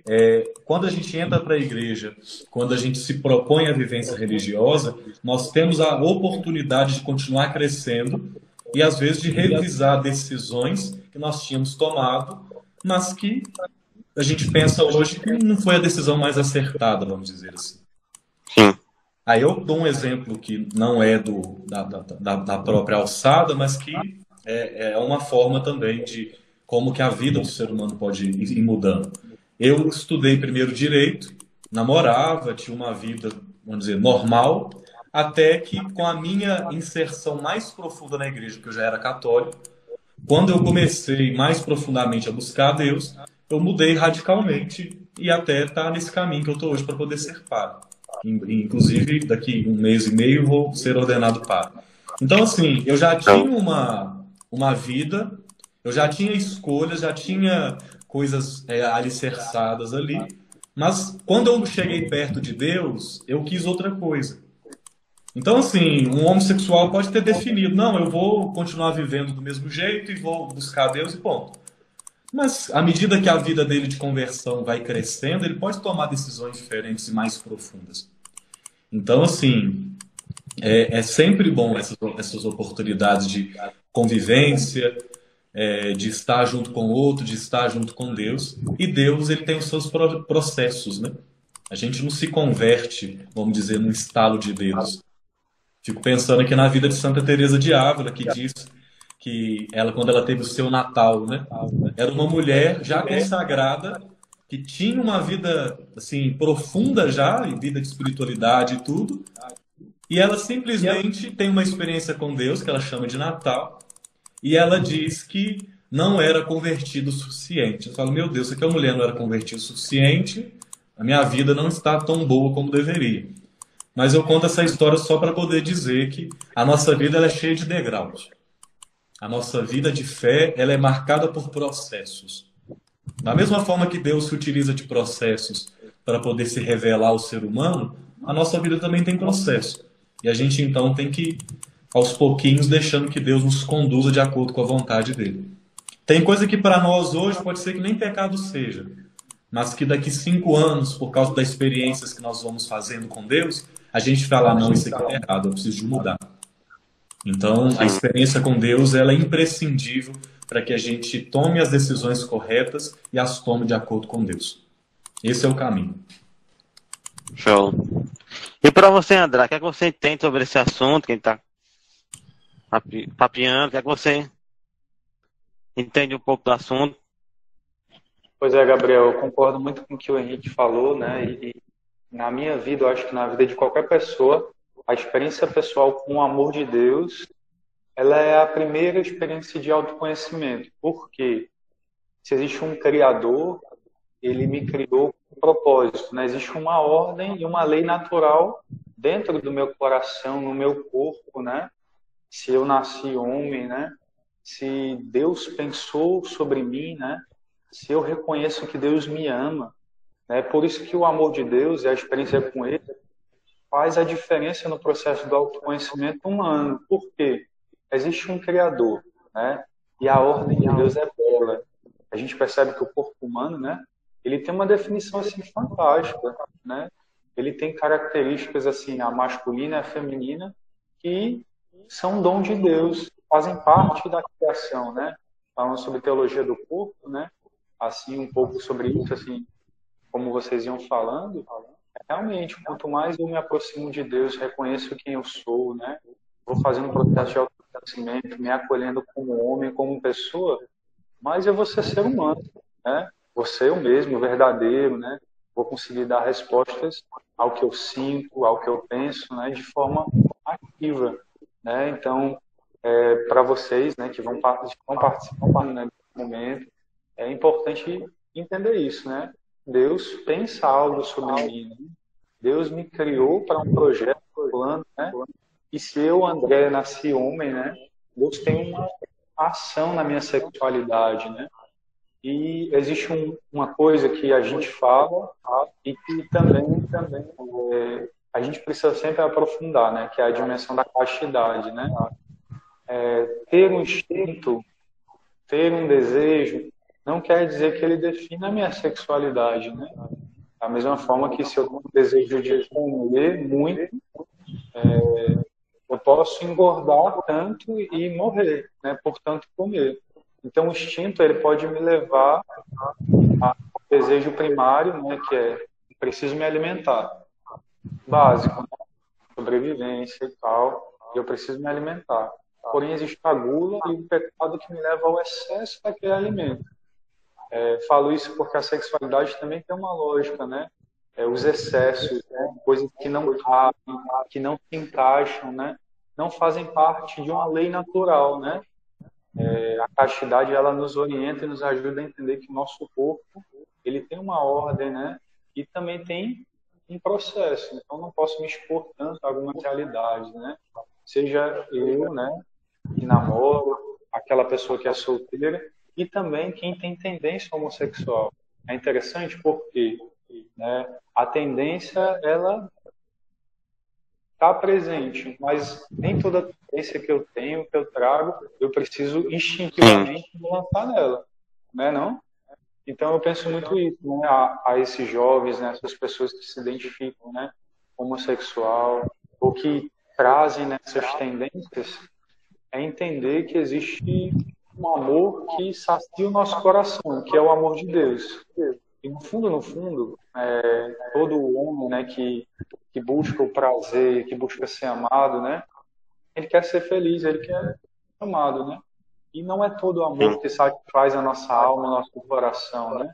é, quando a gente entra para a igreja, quando a gente se propõe a vivência religiosa, nós temos a oportunidade de continuar crescendo e às vezes de revisar decisões que nós tínhamos tomado, mas que a gente pensa hoje que não foi a decisão mais acertada, vamos dizer assim. Aí eu dou um exemplo que não é do, da, da, da própria alçada, mas que é, é uma forma também de como que a vida do ser humano pode ir mudando. Eu estudei primeiro direito, namorava, tinha uma vida, vamos dizer, normal, até que com a minha inserção mais profunda na igreja, que eu já era católico, quando eu comecei mais profundamente a buscar a Deus, eu mudei radicalmente e até tá nesse caminho que eu estou hoje para poder ser padre. Inclusive, daqui um mês e meio vou ser ordenado padre. Então, assim, eu já tinha uma, uma vida, eu já tinha escolhas, já tinha coisas é, alicerçadas ali, mas quando eu cheguei perto de Deus, eu quis outra coisa. Então, assim, um homossexual pode ter definido, não, eu vou continuar vivendo do mesmo jeito e vou buscar Deus e ponto. Mas, à medida que a vida dele de conversão vai crescendo, ele pode tomar decisões diferentes e mais profundas. Então, assim, é, é sempre bom essas, essas oportunidades de convivência, é, de estar junto com o outro, de estar junto com Deus. E Deus ele tem os seus processos, né? A gente não se converte, vamos dizer, num estalo de Deus. Fico pensando aqui na vida de Santa Teresa de Ávila, que diz que ela, quando ela teve o seu Natal, né, era uma mulher já consagrada que tinha uma vida assim profunda já, em vida de espiritualidade e tudo, e ela simplesmente tem uma experiência com Deus que ela chama de Natal, e ela diz que não era convertido o suficiente. Eu falo, meu Deus, se aquela mulher não era convertida o suficiente, a minha vida não está tão boa como deveria. Mas eu conto essa história só para poder dizer que a nossa vida é cheia de degraus. A nossa vida de fé ela é marcada por processos. Da mesma forma que Deus se utiliza de processos para poder se revelar ao ser humano, a nossa vida também tem processo. E a gente então tem que aos pouquinhos deixando que Deus nos conduza de acordo com a vontade dele. Tem coisa que para nós hoje pode ser que nem pecado seja, mas que daqui cinco anos, por causa das experiências que nós vamos fazendo com Deus, a gente fala, não, isso aqui é errado, eu preciso de mudar. Então, a experiência com Deus ela é imprescindível para que a gente tome as decisões corretas e as tome de acordo com Deus. Esse é o caminho. Show. E para você, André, o que, é que você entende sobre esse assunto? Quem está papiando, o que é que você entende um pouco do assunto? Pois é, Gabriel, eu concordo muito com o que o Henrique falou, né? E, na minha vida, eu acho que na vida de qualquer pessoa, a experiência pessoal com o amor de Deus, ela é a primeira experiência de autoconhecimento. Porque se existe um Criador, ele me criou com propósito, né? Existe uma ordem e uma lei natural dentro do meu coração, no meu corpo, né? Se eu nasci homem, né? Se Deus pensou sobre mim, né? se eu reconheço que Deus me ama, né? Por isso que o amor de Deus e a experiência com Ele faz a diferença no processo do autoconhecimento humano. Por quê? Existe um Criador, né? E a ordem de Deus é bela. A gente percebe que o corpo humano, né? Ele tem uma definição assim fantástica, né? Ele tem características assim, a masculina e a feminina, que são dom de Deus, fazem parte da criação, né? Falando sobre teologia do corpo, né? assim um pouco sobre isso, assim, como vocês iam falando, realmente, quanto mais eu me aproximo de Deus, reconheço quem eu sou, né? Vou fazendo um processo de autoconhecimento, me acolhendo como homem, como pessoa, mais eu vou ser ser humano, né? Vou ser eu mesmo, verdadeiro, né? Vou conseguir dar respostas ao que eu sinto, ao que eu penso, né? De forma ativa, né? Então, é, para vocês, né? Que vão, vão participar né, nesse momento, é importante entender isso, né? Deus pensa algo sobre mim. Né? Deus me criou para um projeto, um plano, né? E se eu, André, nasci homem, né? Deus tem uma ação na minha sexualidade, né? E existe um, uma coisa que a gente fala e que também, também é, a gente precisa sempre aprofundar, né? Que é a dimensão da castidade, né? É, ter um instinto, ter um desejo, não quer dizer que ele defina a minha sexualidade, né? Da mesma forma que se eu tenho desejo de comer muito, é, eu posso engordar tanto e morrer, né? Por tanto comer. Então o instinto ele pode me levar ao desejo primário, né? Que é preciso me alimentar, básico, né? sobrevivência e tal. Eu preciso me alimentar. Porém existe a gula e o pecado que me leva ao excesso daquele alimento. É, falo isso porque a sexualidade também tem uma lógica, né? É, os excessos, né? coisas que não cabem, que não se encaixam, né? Não fazem parte de uma lei natural, né? É, a castidade ela nos orienta e nos ajuda a entender que o nosso corpo ele tem uma ordem, né? E também tem um processo. Então não posso me expor tanto a algumas realidades, né? Seja eu, né? Que namoro, aquela pessoa que é solteira, e também quem tem tendência homossexual. É interessante porque né, a tendência ela está presente, mas nem toda tendência que eu tenho, que eu trago, eu preciso instintivamente me lançar nela, né não? Então eu penso muito isso, né, a, a esses jovens, né, essas pessoas que se identificam, né, homossexual ou que trazem nessas tendências, é entender que existe um amor que sacia o nosso coração, que é o amor de Deus. E no fundo, no fundo, é, todo homem né, que, que busca o prazer, que busca ser amado, né, ele quer ser feliz, ele quer ser amado, né? E não é todo amor que satisfaz a nossa alma, o nosso coração, né?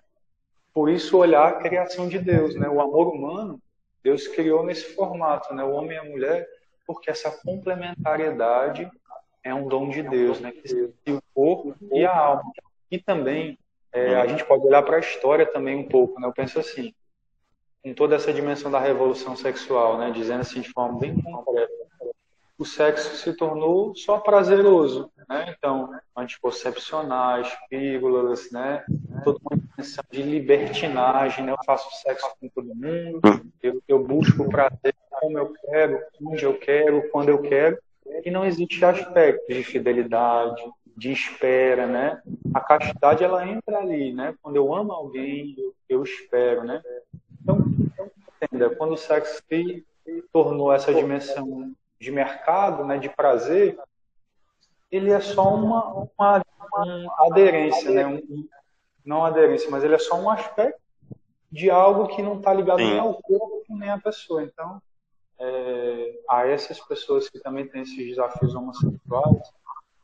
Por isso olhar a criação de Deus, né? O amor humano, Deus criou nesse formato, né? O homem e a mulher, porque essa complementariedade é um dom de Deus, né? Que o corpo e a alma. E também é, a gente pode olhar para a história também um pouco, né? Eu penso assim, com toda essa dimensão da revolução sexual, né? Dizendo assim de forma bem concreta, o sexo se tornou só prazeroso, né? Então, anticoncepcionais, pílulas, né? Toda uma intenção de libertinagem, né? Eu faço sexo com todo mundo, eu, eu busco prazer como eu quero, onde eu quero, quando eu quero, e não existe aspecto de fidelidade, de espera, né? A castidade ela entra ali, né? Quando eu amo alguém, eu, eu espero, né? Então, entenda, quando o sexo se tornou essa dimensão de mercado, né, de prazer, ele é só uma, uma, uma aderência, né? Um, não aderência, mas ele é só um aspecto de algo que não está ligado nem ao corpo nem à pessoa. Então, é, a essas pessoas que também têm esses desafios homossexuais,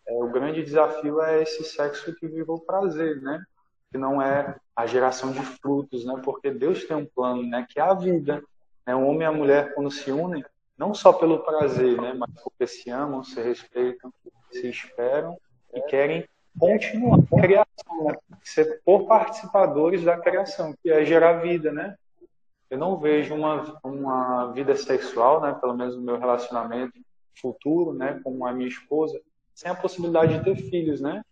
é, o grande desafio é esse sexo que virou prazer, né? Que não é a geração de frutos, né? Porque Deus tem um plano, né? Que é a vida. Né? O homem e a mulher, quando se unem, não só pelo prazer, né? Mas porque se amam, se respeitam, se esperam e querem continuar a criação, né? ser por participadores da criação, que é gerar vida, né? Eu não vejo uma, uma vida sexual, né? Pelo menos no meu relacionamento futuro, né? Com a minha esposa, sem a possibilidade de ter filhos, né?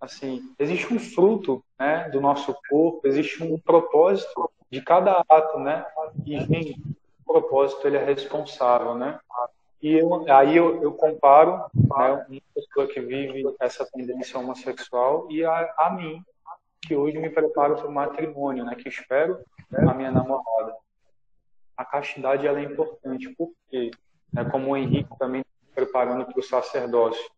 Assim, existe um fruto, né? Do nosso corpo, existe um propósito de cada ato, né? E o propósito ele é responsável, né? E eu, aí eu, eu comparo né, uma pessoa que vive essa tendência homossexual e a, a mim, que hoje me preparo para o matrimônio, né, que espero a minha namorada. A castidade ela é importante, porque, né, como o Henrique também está preparando para o sacerdócio,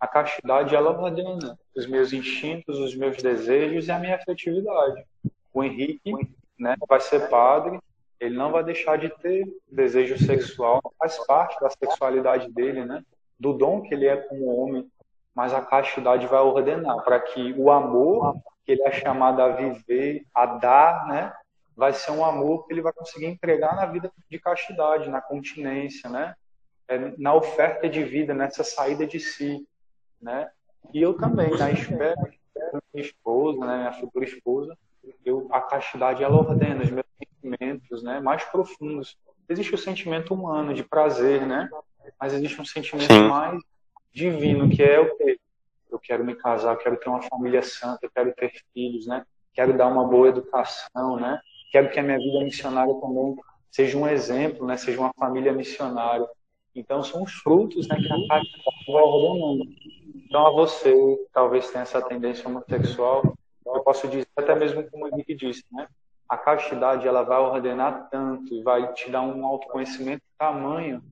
a castidade ela ordena os meus instintos, os meus desejos e a minha afetividade. O Henrique né, vai ser padre ele não vai deixar de ter desejo sexual, faz parte da sexualidade dele, né? Do dom que ele é como homem, mas a castidade vai ordenar para que o amor que ele é chamado a viver, a dar, né? Vai ser um amor que ele vai conseguir entregar na vida de castidade, na continência, né? É, na oferta de vida, nessa saída de si, né? E eu também, na espera da minha esposa, né, minha futura esposa, eu, a castidade ela ordena os meus sentimentos né, mais profundos. Existe o sentimento humano de prazer, né? Mas existe um sentimento Sim. mais divino, que é o que eu quero me casar, eu quero ter uma família santa, eu quero ter filhos, né? Quero dar uma boa educação, né? Quero que a minha vida missionária também seja um exemplo, né? Seja uma família missionária. Então são os frutos, né, que a castidade vai ordenando. Então a você, talvez tenha essa tendência homossexual, eu posso dizer até mesmo como o Henrique disse, né? a castidade ela vai ordenar tanto e vai te dar um autoconhecimento tamanho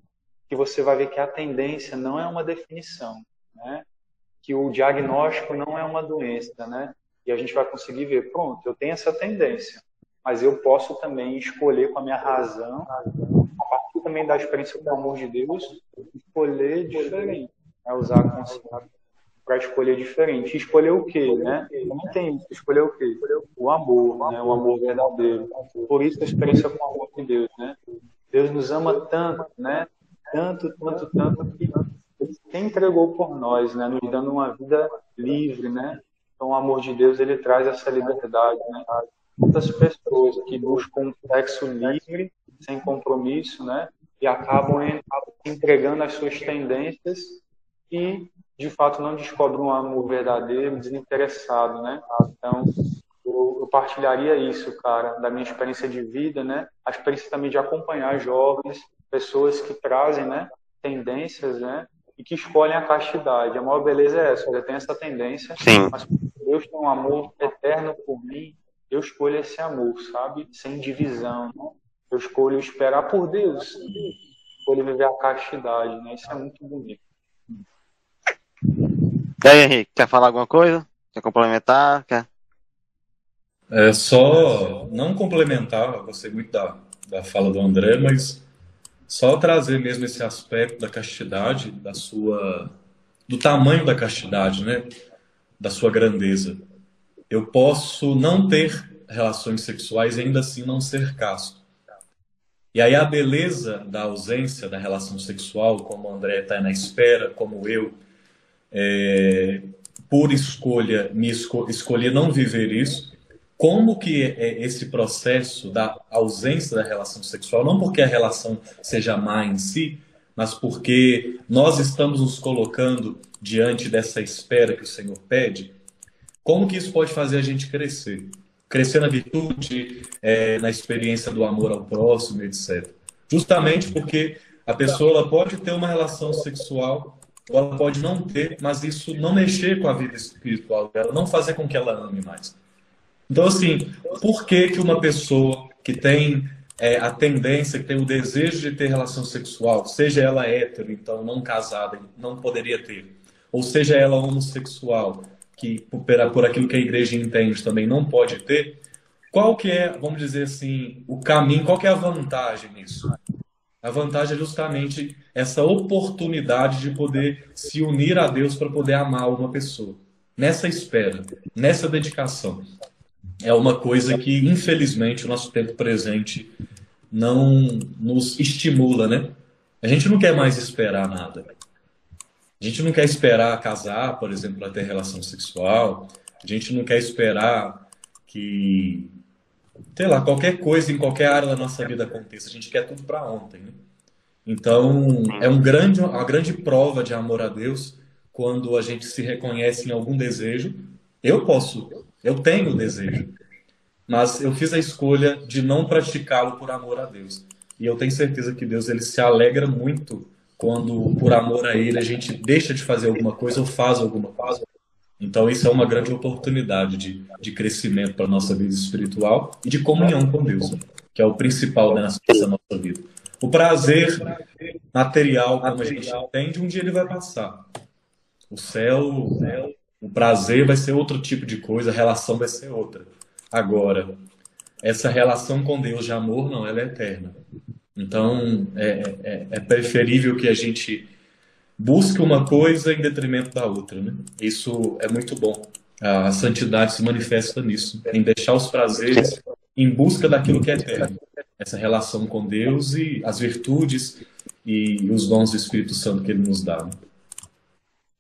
que você vai ver que a tendência não é uma definição, né? Que o diagnóstico não é uma doença, né? E a gente vai conseguir ver, pronto, eu tenho essa tendência, mas eu posso também escolher com a minha razão, a partir também da experiência com o amor de Deus, escolher diferente, né? usar a consciência para escolher diferente. Escolher o quê, né? Não tem escolher o quê? O amor, né? O amor verdadeiro. Por isso a experiência com o amor de Deus, né? Deus nos ama tanto, né? Tanto, tanto, tanto que se entregou por nós, né? Nos dando uma vida livre, né? Então o amor de Deus ele traz essa liberdade, né? Muitas pessoas que buscam um sexo livre, sem compromisso, né? E acabam entregando as suas tendências e de fato não descobre um amor verdadeiro, desinteressado, né? Então, eu, partilharia isso, cara, da minha experiência de vida, né? A experiência também de acompanhar jovens, pessoas que trazem, né? Tendências, né? E que escolhem a castidade. A maior beleza é essa, eu tenho essa tendência, Sim. mas Deus tem um amor eterno por mim, eu escolho esse amor, sabe? Sem divisão, né? Eu escolho esperar por Deus, escolho viver a castidade, né? Isso é muito bonito. E aí, Henrique, quer falar alguma coisa? Quer complementar? Quer? É só não complementar, gostei muito da, da fala do André, mas só trazer mesmo esse aspecto da castidade, da sua do tamanho da castidade, né? Da sua grandeza. Eu posso não ter relações sexuais e ainda assim não ser casto. E aí a beleza da ausência da relação sexual, como o André está na espera, como eu é, por escolha, me esco escolhi não viver isso, como que é esse processo da ausência da relação sexual, não porque a relação seja má em si, mas porque nós estamos nos colocando diante dessa espera que o Senhor pede, como que isso pode fazer a gente crescer? Crescer na virtude, é, na experiência do amor ao próximo, etc. Justamente porque a pessoa pode ter uma relação sexual ou ela pode não ter, mas isso não mexer com a vida espiritual dela, não fazer com que ela ame mais. Então, assim, por que, que uma pessoa que tem é, a tendência, que tem o desejo de ter relação sexual, seja ela hétero, então não casada, não poderia ter, ou seja ela homossexual, que por, por aquilo que a igreja entende também não pode ter, qual que é, vamos dizer assim, o caminho, qual que é a vantagem nisso? A vantagem é justamente essa oportunidade de poder se unir a Deus para poder amar uma pessoa. Nessa espera, nessa dedicação. É uma coisa que, infelizmente, o nosso tempo presente não nos estimula, né? A gente não quer mais esperar nada. A gente não quer esperar casar, por exemplo, para ter relação sexual. A gente não quer esperar que sei lá, qualquer coisa em qualquer área da nossa vida aconteça. A gente quer tudo para ontem, né? Então, é um grande, uma grande prova de amor a Deus quando a gente se reconhece em algum desejo. Eu posso, eu tenho o desejo, mas eu fiz a escolha de não praticá-lo por amor a Deus. E eu tenho certeza que Deus ele se alegra muito quando, por amor a Ele, a gente deixa de fazer alguma coisa ou faz alguma coisa então, isso é uma grande oportunidade de, de crescimento para a nossa vida espiritual e de comunhão com Deus, que é o principal nessa nossa vida. O prazer material, como a gente entende, um dia ele vai passar. O céu, o prazer vai ser outro tipo de coisa, a relação vai ser outra. Agora, essa relação com Deus de amor, não, ela é eterna. Então, é, é, é preferível que a gente busque uma coisa em detrimento da outra. Né? Isso é muito bom. A santidade se manifesta nisso, em deixar os prazeres em busca daquilo que é eterno. Essa relação com Deus e as virtudes e os dons do Espírito Santo que Ele nos dá. Né?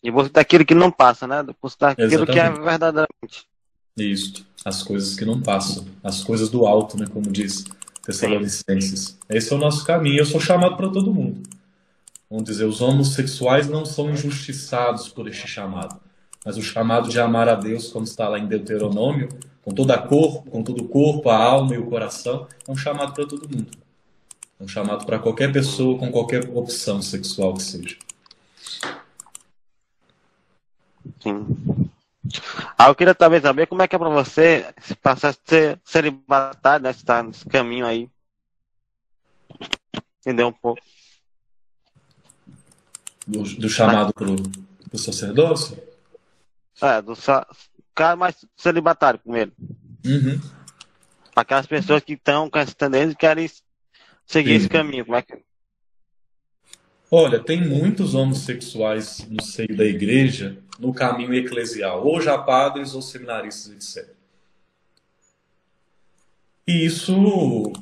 E busca daquilo que não passa, né? Buscar daquilo Exatamente. que é verdadeiramente. Isso, as coisas que não passam, as coisas do alto, né? Como diz Tessalonicenses. Esse é o nosso caminho. Eu sou chamado para todo mundo. Vamos dizer, os homossexuais não são injustiçados por este chamado. Mas o chamado de amar a Deus, como está lá em Deuteronômio, com toda a corpo, com todo o corpo, a alma e o coração, é um chamado para todo mundo. É um chamado para qualquer pessoa com qualquer opção sexual que seja. Sim. Ah, eu queria também saber como é que é para você esse processo de ser celibatário, né? Estar nesse caminho aí. Entender um pouco do, do chamado para o sacerdócio? É, do cara mais celibatário com ele. Uhum. Aquelas pessoas que estão com essa tendência e querem seguir Sim. esse caminho. Como é que... Olha, tem muitos homossexuais no seio da igreja no caminho eclesial, ou já padres ou seminaristas, etc. E isso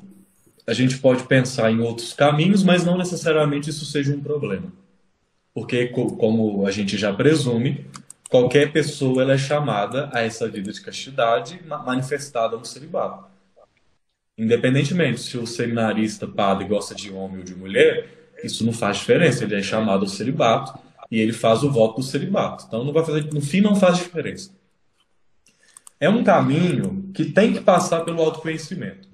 a gente pode pensar em outros caminhos, mas não necessariamente isso seja um problema porque, como a gente já presume, qualquer pessoa ela é chamada a essa vida de castidade manifestada no celibato. Independentemente se o seminarista padre gosta de homem ou de mulher, isso não faz diferença. Ele é chamado ao celibato e ele faz o voto do celibato. Então, não vai fazer, no fim, não faz diferença. É um caminho que tem que passar pelo autoconhecimento.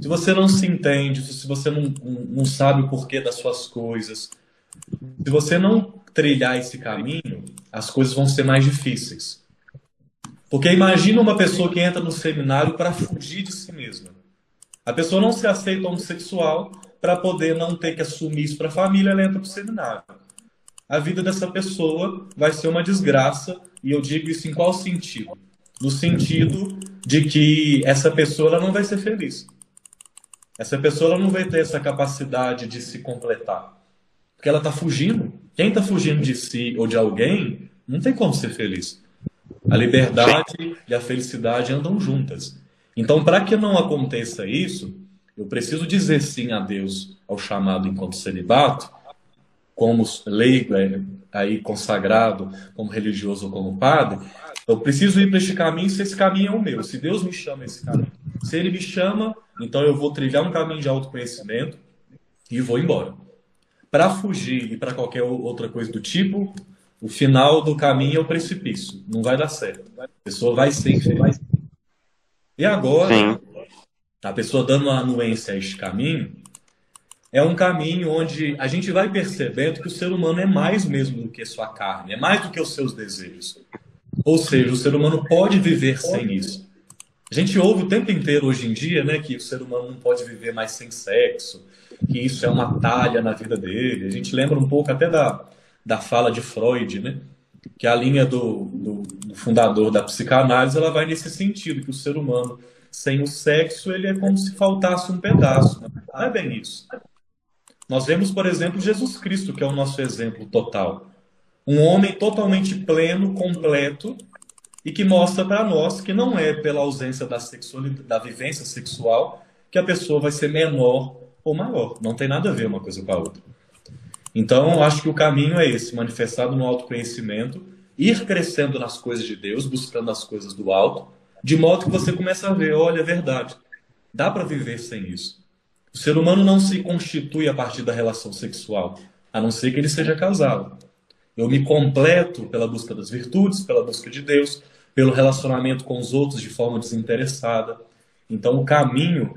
Se você não se entende, se você não, não sabe o porquê das suas coisas, se você não trilhar esse caminho, as coisas vão ser mais difíceis. Porque imagina uma pessoa que entra no seminário para fugir de si mesma. A pessoa não se aceita homossexual para poder não ter que assumir isso para a família, ela entra para o seminário. A vida dessa pessoa vai ser uma desgraça, e eu digo isso em qual sentido? No sentido de que essa pessoa ela não vai ser feliz. Essa pessoa ela não vai ter essa capacidade de se completar. Porque ela está fugindo. Quem está fugindo de si ou de alguém não tem como ser feliz. A liberdade e a felicidade andam juntas. Então, para que não aconteça isso, eu preciso dizer sim a Deus ao chamado enquanto celibato, como leigo, é, aí consagrado, como religioso como padre. Eu preciso ir para este caminho se esse caminho é o meu. Se Deus me chama esse caminho. Se Ele me chama, então eu vou trilhar um caminho de autoconhecimento e vou embora para fugir e para qualquer outra coisa do tipo, o final do caminho é o precipício. Não vai dar certo. A pessoa vai ser infeliz. E agora, Sim. A pessoa dando uma anuência a este caminho, é um caminho onde a gente vai percebendo que o ser humano é mais mesmo do que sua carne, é mais do que os seus desejos. Ou seja, o ser humano pode viver sem isso. A gente ouve o tempo inteiro hoje em dia, né, que o ser humano não pode viver mais sem sexo, que isso é uma talha na vida dele. A gente lembra um pouco até da, da fala de Freud, né, que a linha do, do, do fundador da psicanálise ela vai nesse sentido, que o ser humano sem o sexo ele é como se faltasse um pedaço. Não é bem isso. Nós vemos, por exemplo, Jesus Cristo, que é o nosso exemplo total. Um homem totalmente pleno, completo, e que mostra para nós que não é pela ausência da, sexualidade, da vivência sexual que a pessoa vai ser menor ou maior. Não tem nada a ver uma coisa com a outra. Então, acho que o caminho é esse, manifestado no autoconhecimento, ir crescendo nas coisas de Deus, buscando as coisas do alto, de modo que você começa a ver, olha, é verdade, dá para viver sem isso. O ser humano não se constitui a partir da relação sexual, a não ser que ele seja casado. Eu me completo pela busca das virtudes, pela busca de Deus, pelo relacionamento com os outros de forma desinteressada. Então, o caminho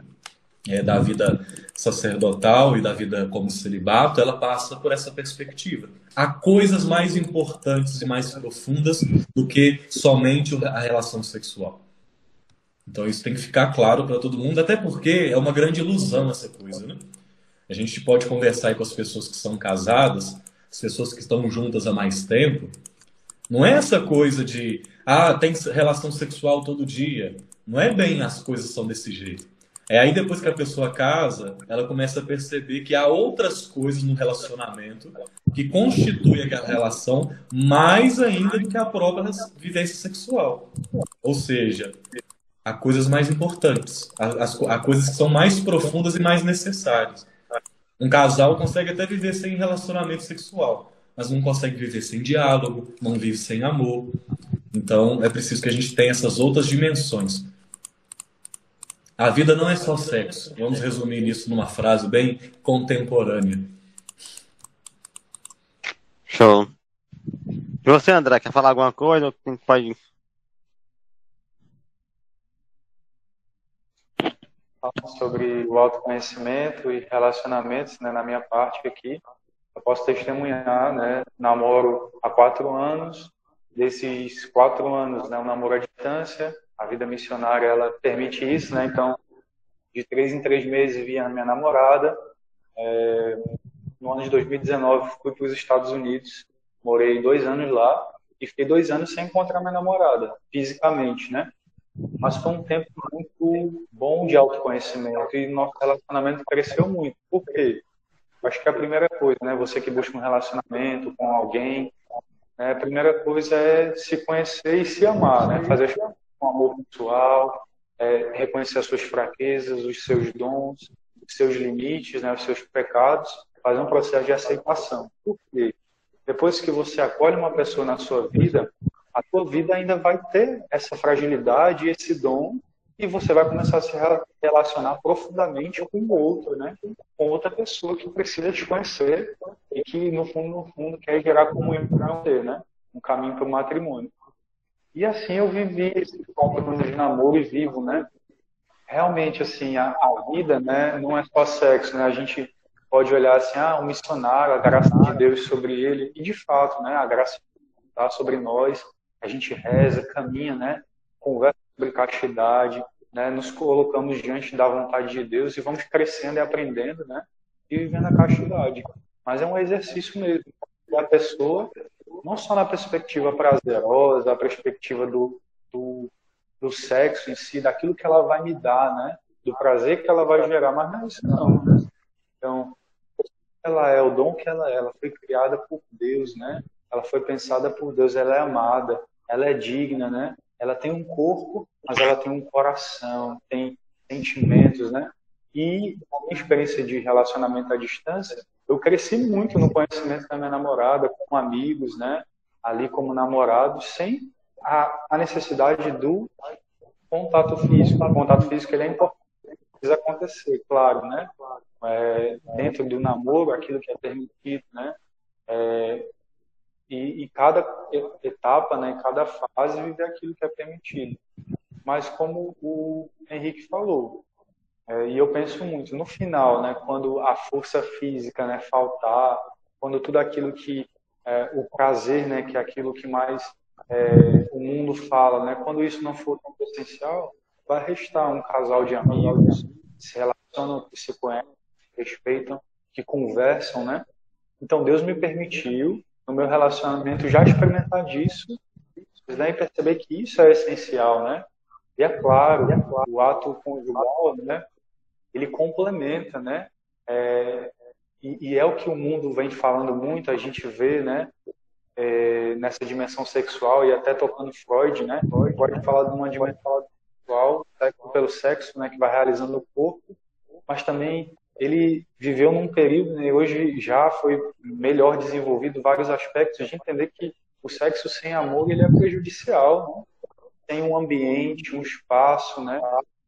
é, da vida sacerdotal e da vida como celibato, ela passa por essa perspectiva. Há coisas mais importantes e mais profundas do que somente a relação sexual. Então isso tem que ficar claro para todo mundo, até porque é uma grande ilusão essa coisa, né? A gente pode conversar com as pessoas que são casadas, as pessoas que estão juntas há mais tempo. Não é essa coisa de, ah, tem relação sexual todo dia. Não é bem as coisas são desse jeito. É aí depois que a pessoa casa, ela começa a perceber que há outras coisas no relacionamento que constituem aquela relação mais ainda do que a própria vivência sexual. Ou seja, a coisas mais importantes, a, a coisas que são mais profundas e mais necessárias. Um casal consegue até viver sem relacionamento sexual, mas não consegue viver sem diálogo, não vive sem amor. Então é preciso que a gente tenha essas outras dimensões. A vida não é só sexo. Vamos resumir isso numa frase bem contemporânea. Show. E você, André, quer falar alguma coisa? Pode sobre o autoconhecimento e relacionamentos, né, na minha parte aqui, eu posso testemunhar, né, namoro há quatro anos, desses quatro anos, né, um namoro à distância, a vida missionária, ela permite isso, né, então, de três em três meses via minha namorada, é, no ano de 2019 fui para os Estados Unidos, morei dois anos lá, e fiquei dois anos sem encontrar minha namorada, fisicamente, né, mas foi um tempo muito bom de autoconhecimento e nosso relacionamento cresceu muito. Por quê? Acho que a primeira coisa, né, você que busca um relacionamento com alguém, né, a primeira coisa é se conhecer e se amar, né, fazer um amor pessoal, é, reconhecer as suas fraquezas, os seus dons, os seus limites, né, os seus pecados, fazer um processo de aceitação. Por quê? Depois que você acolhe uma pessoa na sua vida, a tua vida ainda vai ter essa fragilidade, esse dom, e você vai começar a se relacionar profundamente com o outro, né? Com outra pessoa que precisa te conhecer e que, no fundo, no fundo, quer gerar comunhão para você, né? Um caminho para o matrimônio. E assim eu vivi esse compromisso de namoro e vivo, né? Realmente, assim, a, a vida, né? Não é só sexo, né? A gente pode olhar assim, ah, um missionário, a graça de Deus sobre ele, e de fato, né? A graça está sobre nós, a gente reza, caminha, né? Conversa sobre castidade, né? Nos colocamos diante da vontade de Deus e vamos crescendo e aprendendo, né? E vivendo a castidade. Mas é um exercício mesmo. a pessoa, não só na perspectiva prazerosa, a perspectiva do, do, do sexo em si, daquilo que ela vai me dar, né? Do prazer que ela vai gerar, mas não é isso não. Né? Então, ela é o dom que ela é, ela foi criada por Deus, né? Ela foi pensada por Deus, ela é amada, ela é digna, né? Ela tem um corpo, mas ela tem um coração, tem sentimentos, né? E a minha experiência de relacionamento à distância, eu cresci muito no conhecimento da minha namorada, com amigos, né? Ali como namorados, sem a, a necessidade do contato físico. O contato físico ele é importante, precisa acontecer, claro, né? É, dentro do namoro, aquilo que é permitido, né? É, e, e cada etapa, né, cada fase vive aquilo que é permitido. Mas como o Henrique falou, É, e eu penso muito no final, né, quando a força física, né, faltar, quando tudo aquilo que é, o prazer, né, que é aquilo que mais é, o mundo fala, né, quando isso não for tão essencial, vai restar um casal de amigos que se relacionam, que se conhecem, que respeitam, que conversam, né? Então Deus me permitiu no meu relacionamento já experimentar disso, né, e perceber que isso é essencial, né? E é claro, é claro o ato conjugal, né? Ele complementa, né? É, e, e, é o que o mundo vem falando muito, a gente vê, né? É, nessa dimensão sexual e até tocando Freud, né? Freud fala de uma dimensão sexual pelo sexo, né? Que vai realizando o corpo, mas também ele viveu num período, né, hoje já foi melhor desenvolvido vários aspectos. De entender que o sexo sem amor ele é prejudicial, né? tem um ambiente, um espaço, né,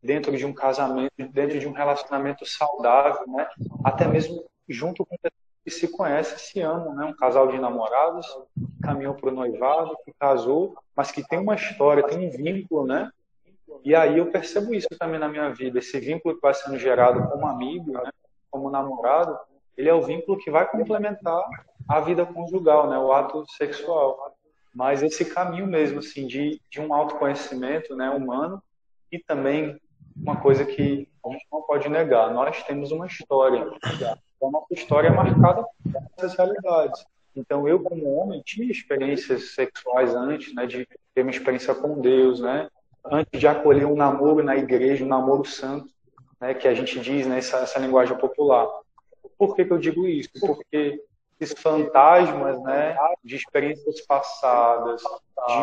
dentro de um casamento, dentro de um relacionamento saudável, né, até mesmo junto com pessoas que se conhecem, se amam, né, um casal de namorados que caminhou para o noivado, que casou, mas que tem uma história, tem um vínculo, né, e aí eu percebo isso também na minha vida, esse vínculo que vai sendo gerado como amigo, né, como namorado, ele é o vínculo que vai complementar a vida conjugal, né, o ato sexual mas esse caminho mesmo, assim, de, de um autoconhecimento né, humano e também uma coisa que a gente não pode negar, nós temos uma história. A nossa história é marcada por essas realidades. Então, eu, como homem, tinha experiências sexuais antes, né, de ter uma experiência com Deus, né, antes de acolher um namoro na igreja, um namoro santo, né, que a gente diz, né, essa, essa linguagem popular. Por que, que eu digo isso? Porque esses fantasmas né, de experiências passadas,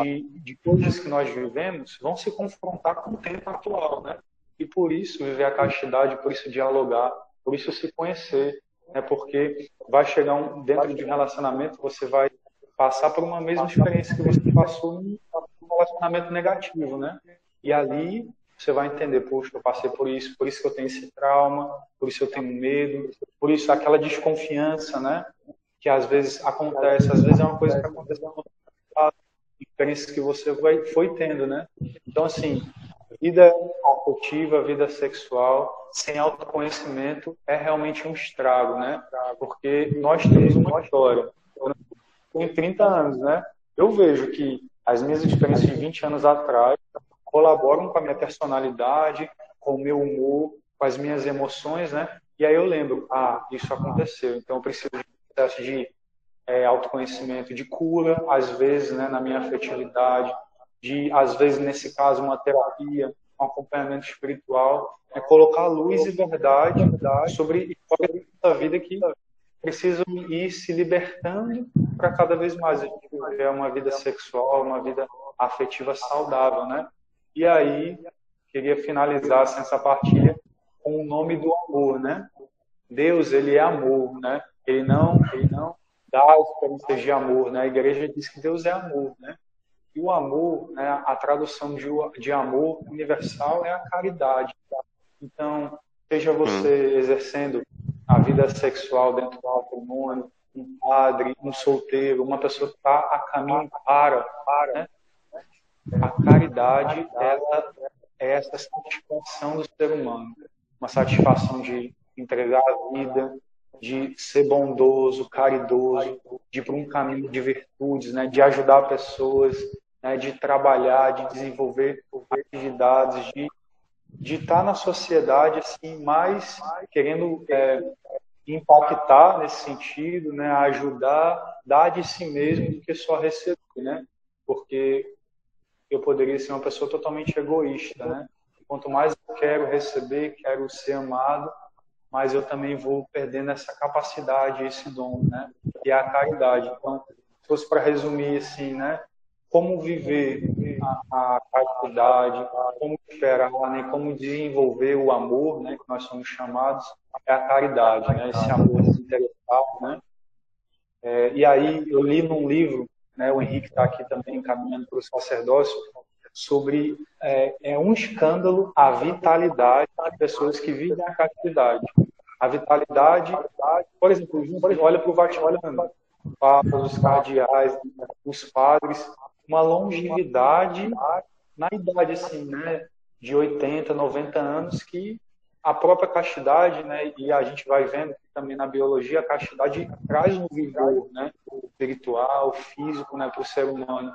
de, de coisas que nós vivemos, vão se confrontar com o tempo atual. Né? E por isso viver a castidade, por isso dialogar, por isso se conhecer. Né? Porque vai chegar um, dentro de um relacionamento, você vai passar por uma mesma experiência que você passou em um relacionamento negativo. Né? E ali você vai entender, poxa, eu passei por isso, por isso que eu tenho esse trauma, por isso eu tenho medo, por isso aquela desconfiança, né? que às vezes acontece, às vezes é uma coisa que acontece com experiências que você vai, foi tendo, né? Então, assim, vida afetiva, vida sexual, sem autoconhecimento, é realmente um estrago, né? Porque nós temos uma história. Eu tenho 30 anos, né? Eu vejo que as minhas experiências de 20 anos atrás colaboram com a minha personalidade, com o meu humor, com as minhas emoções, né? E aí eu lembro, ah, isso aconteceu, então eu preciso de processo de é, autoconhecimento, de cura, às vezes, né, na minha afetividade, de, às vezes, nesse caso, uma terapia, um acompanhamento espiritual, é colocar luz e verdade, verdade sobre a vida que precisam ir se libertando para cada vez mais a gente viver uma vida sexual, uma vida afetiva saudável, né? E aí, queria finalizar assim, essa partilha com o nome do amor, né? Deus, ele é amor, né? Ele não, ele não dá experiências de amor, né? A igreja diz que Deus é amor, né? E o amor, né, a tradução de, de amor universal é a caridade. Tá? Então, seja você hum. exercendo a vida sexual dentro do matrimônio, um padre, um solteiro, uma pessoa que está a caminho para, para né? A caridade ela é essa satisfação do ser humano, uma satisfação de entregar a vida, de ser bondoso, caridoso, de ir para um caminho de virtudes, né, de ajudar pessoas, né, de trabalhar, de desenvolver atividades, de, de estar na sociedade assim mais querendo é, impactar nesse sentido, né, ajudar, dar de si mesmo do que só receber, né? Porque eu poderia ser uma pessoa totalmente egoísta, né? Quanto mais eu quero receber, quero ser amado, mas eu também vou perdendo essa capacidade, esse dom, né? Que é a caridade. Então, se fosse para resumir assim, né? Como viver a, a caridade, como esperar, né? Como desenvolver o amor, né? Que nós somos chamados é a caridade, né? Esse amor desinteressado, né? É, e aí eu li num livro, né? O Henrique está aqui também caminhando para o sacerdócio, sobre é, é, um escândalo a vitalidade de pessoas que vivem a catividade. A vitalidade, por exemplo, olha para o Vaticano, os cardeais, os padres, uma longevidade na idade assim, né, de 80, 90 anos que a própria castidade, né, e a gente vai vendo também na biologia, a castidade traz um vigor, né, espiritual, físico, né, para o ser humano.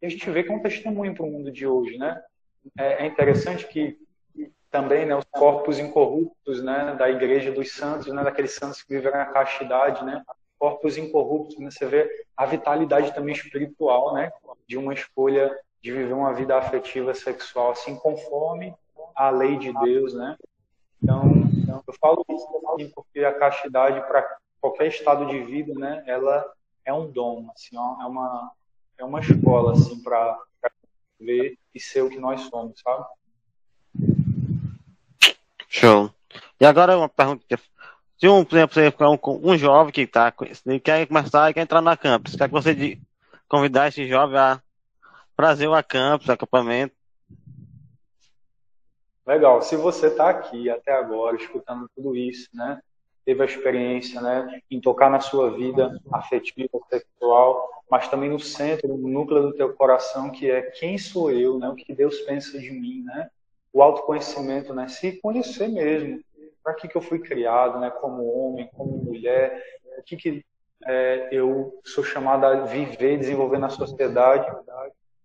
E a gente vê que é um testemunho para o mundo de hoje, né? É, é interessante que também, né, os corpos incorruptos, né, da igreja dos santos, né, daqueles santos que viveram a castidade, né, corpos incorruptos, né, você vê a vitalidade também espiritual, né, de uma escolha de viver uma vida afetiva sexual assim conforme a lei de Deus, né? Então, eu falo isso assim, porque a castidade para qualquer estado de vida, né, ela é um dom, assim, ó, é uma é uma escola assim para ver e ser o que nós somos, sabe? Show. E agora uma pergunta se um, por exemplo, você um, um jovem que tá, quer começar e quer entrar na campus, quer que você convidar esse jovem a fazer o campus, acampamento? Legal. Se você está aqui até agora, escutando tudo isso, né? Teve a experiência, né? Em tocar na sua vida afetiva, sexual, mas também no centro, no núcleo do teu coração, que é quem sou eu, né? O que Deus pensa de mim, né? O autoconhecimento, né? Se conhecer mesmo. Para que, que eu fui criado, né? Como homem, como mulher, o que, que é, eu sou chamado a viver, desenvolver na sociedade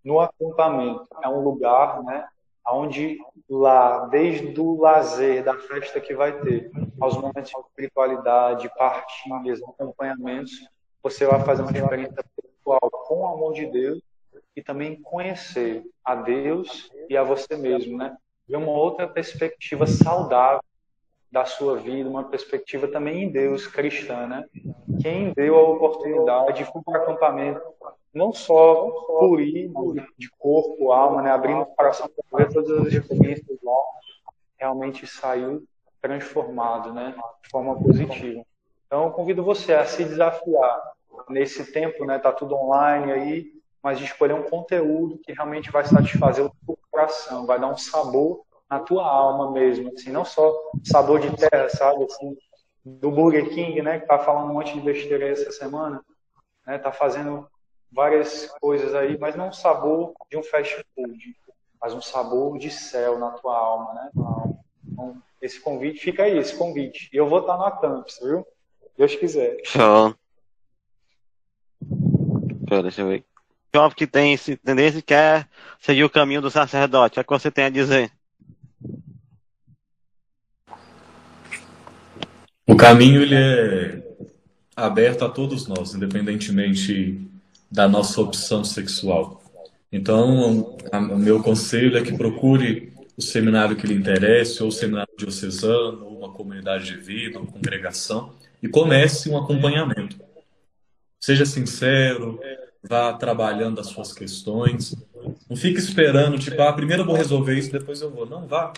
no acampamento. É um lugar, né? Onde lá, desde o lazer, da festa que vai ter, aos momentos de espiritualidade, partilhas, acompanhamentos, você vai fazer uma experiência pessoal com o amor de Deus e também conhecer a Deus e a você mesmo, né? Ver uma outra perspectiva saudável da sua vida, uma perspectiva também em Deus cristã, né? Quem deu a oportunidade, foi para o acampamento, não só por ir de corpo, alma, né, abrindo o coração para ver todas as experiências lá, realmente saiu transformado, né, de forma positiva. Então, convido você a se desafiar nesse tempo, né, tá tudo online aí, mas de escolher um conteúdo que realmente vai satisfazer o teu coração, vai dar um sabor na tua alma mesmo, assim, não só sabor de terra, sabe, assim, do Burger King, né, que tá falando um monte de besteira essa semana, né, tá fazendo várias coisas aí, mas não um sabor de um fast food, mas um sabor de céu na tua alma, né? Então, esse convite, fica aí, esse convite. E eu vou estar na campus, viu? Deus quiser. Show. Deixa eu ver. Jovem que tem esse tendência e quer seguir o caminho do sacerdote, o que você tem a dizer? O caminho ele é aberto a todos nós, independentemente da nossa opção sexual. Então, o meu conselho é que procure o seminário que lhe interesse, ou o seminário diocesano, ou uma comunidade de vida, uma congregação, e comece um acompanhamento. Seja sincero, vá trabalhando as suas questões. Não fique esperando, tipo, ah, primeiro eu vou resolver isso, depois eu vou. Não, vá.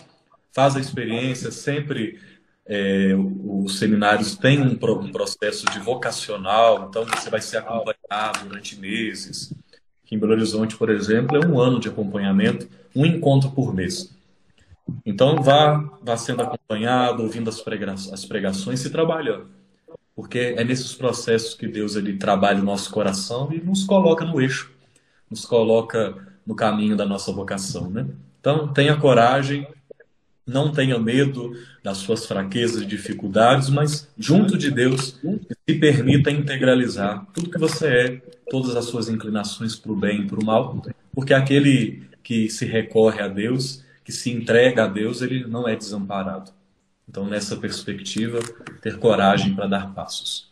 Faz a experiência, sempre é, os seminários têm um, processo de vocacional, então você vai ser acompanhado durante meses. Aqui em Belo Horizonte, por exemplo, é um ano de acompanhamento, um encontro por mês. Então vá, vá sendo acompanhado, ouvindo as, prega as pregações e trabalhando. Porque é nesses processos que Deus ele trabalha o nosso coração e nos coloca no eixo, nos coloca no caminho da nossa vocação. Né? Então tenha coragem, não tenha medo das suas fraquezas e dificuldades, mas junto de Deus se permita integralizar tudo que você é, todas as suas inclinações para o bem e para o mal, porque aquele que se recorre a Deus, que se entrega a Deus, ele não é desamparado. Então, nessa perspectiva, ter coragem para dar passos.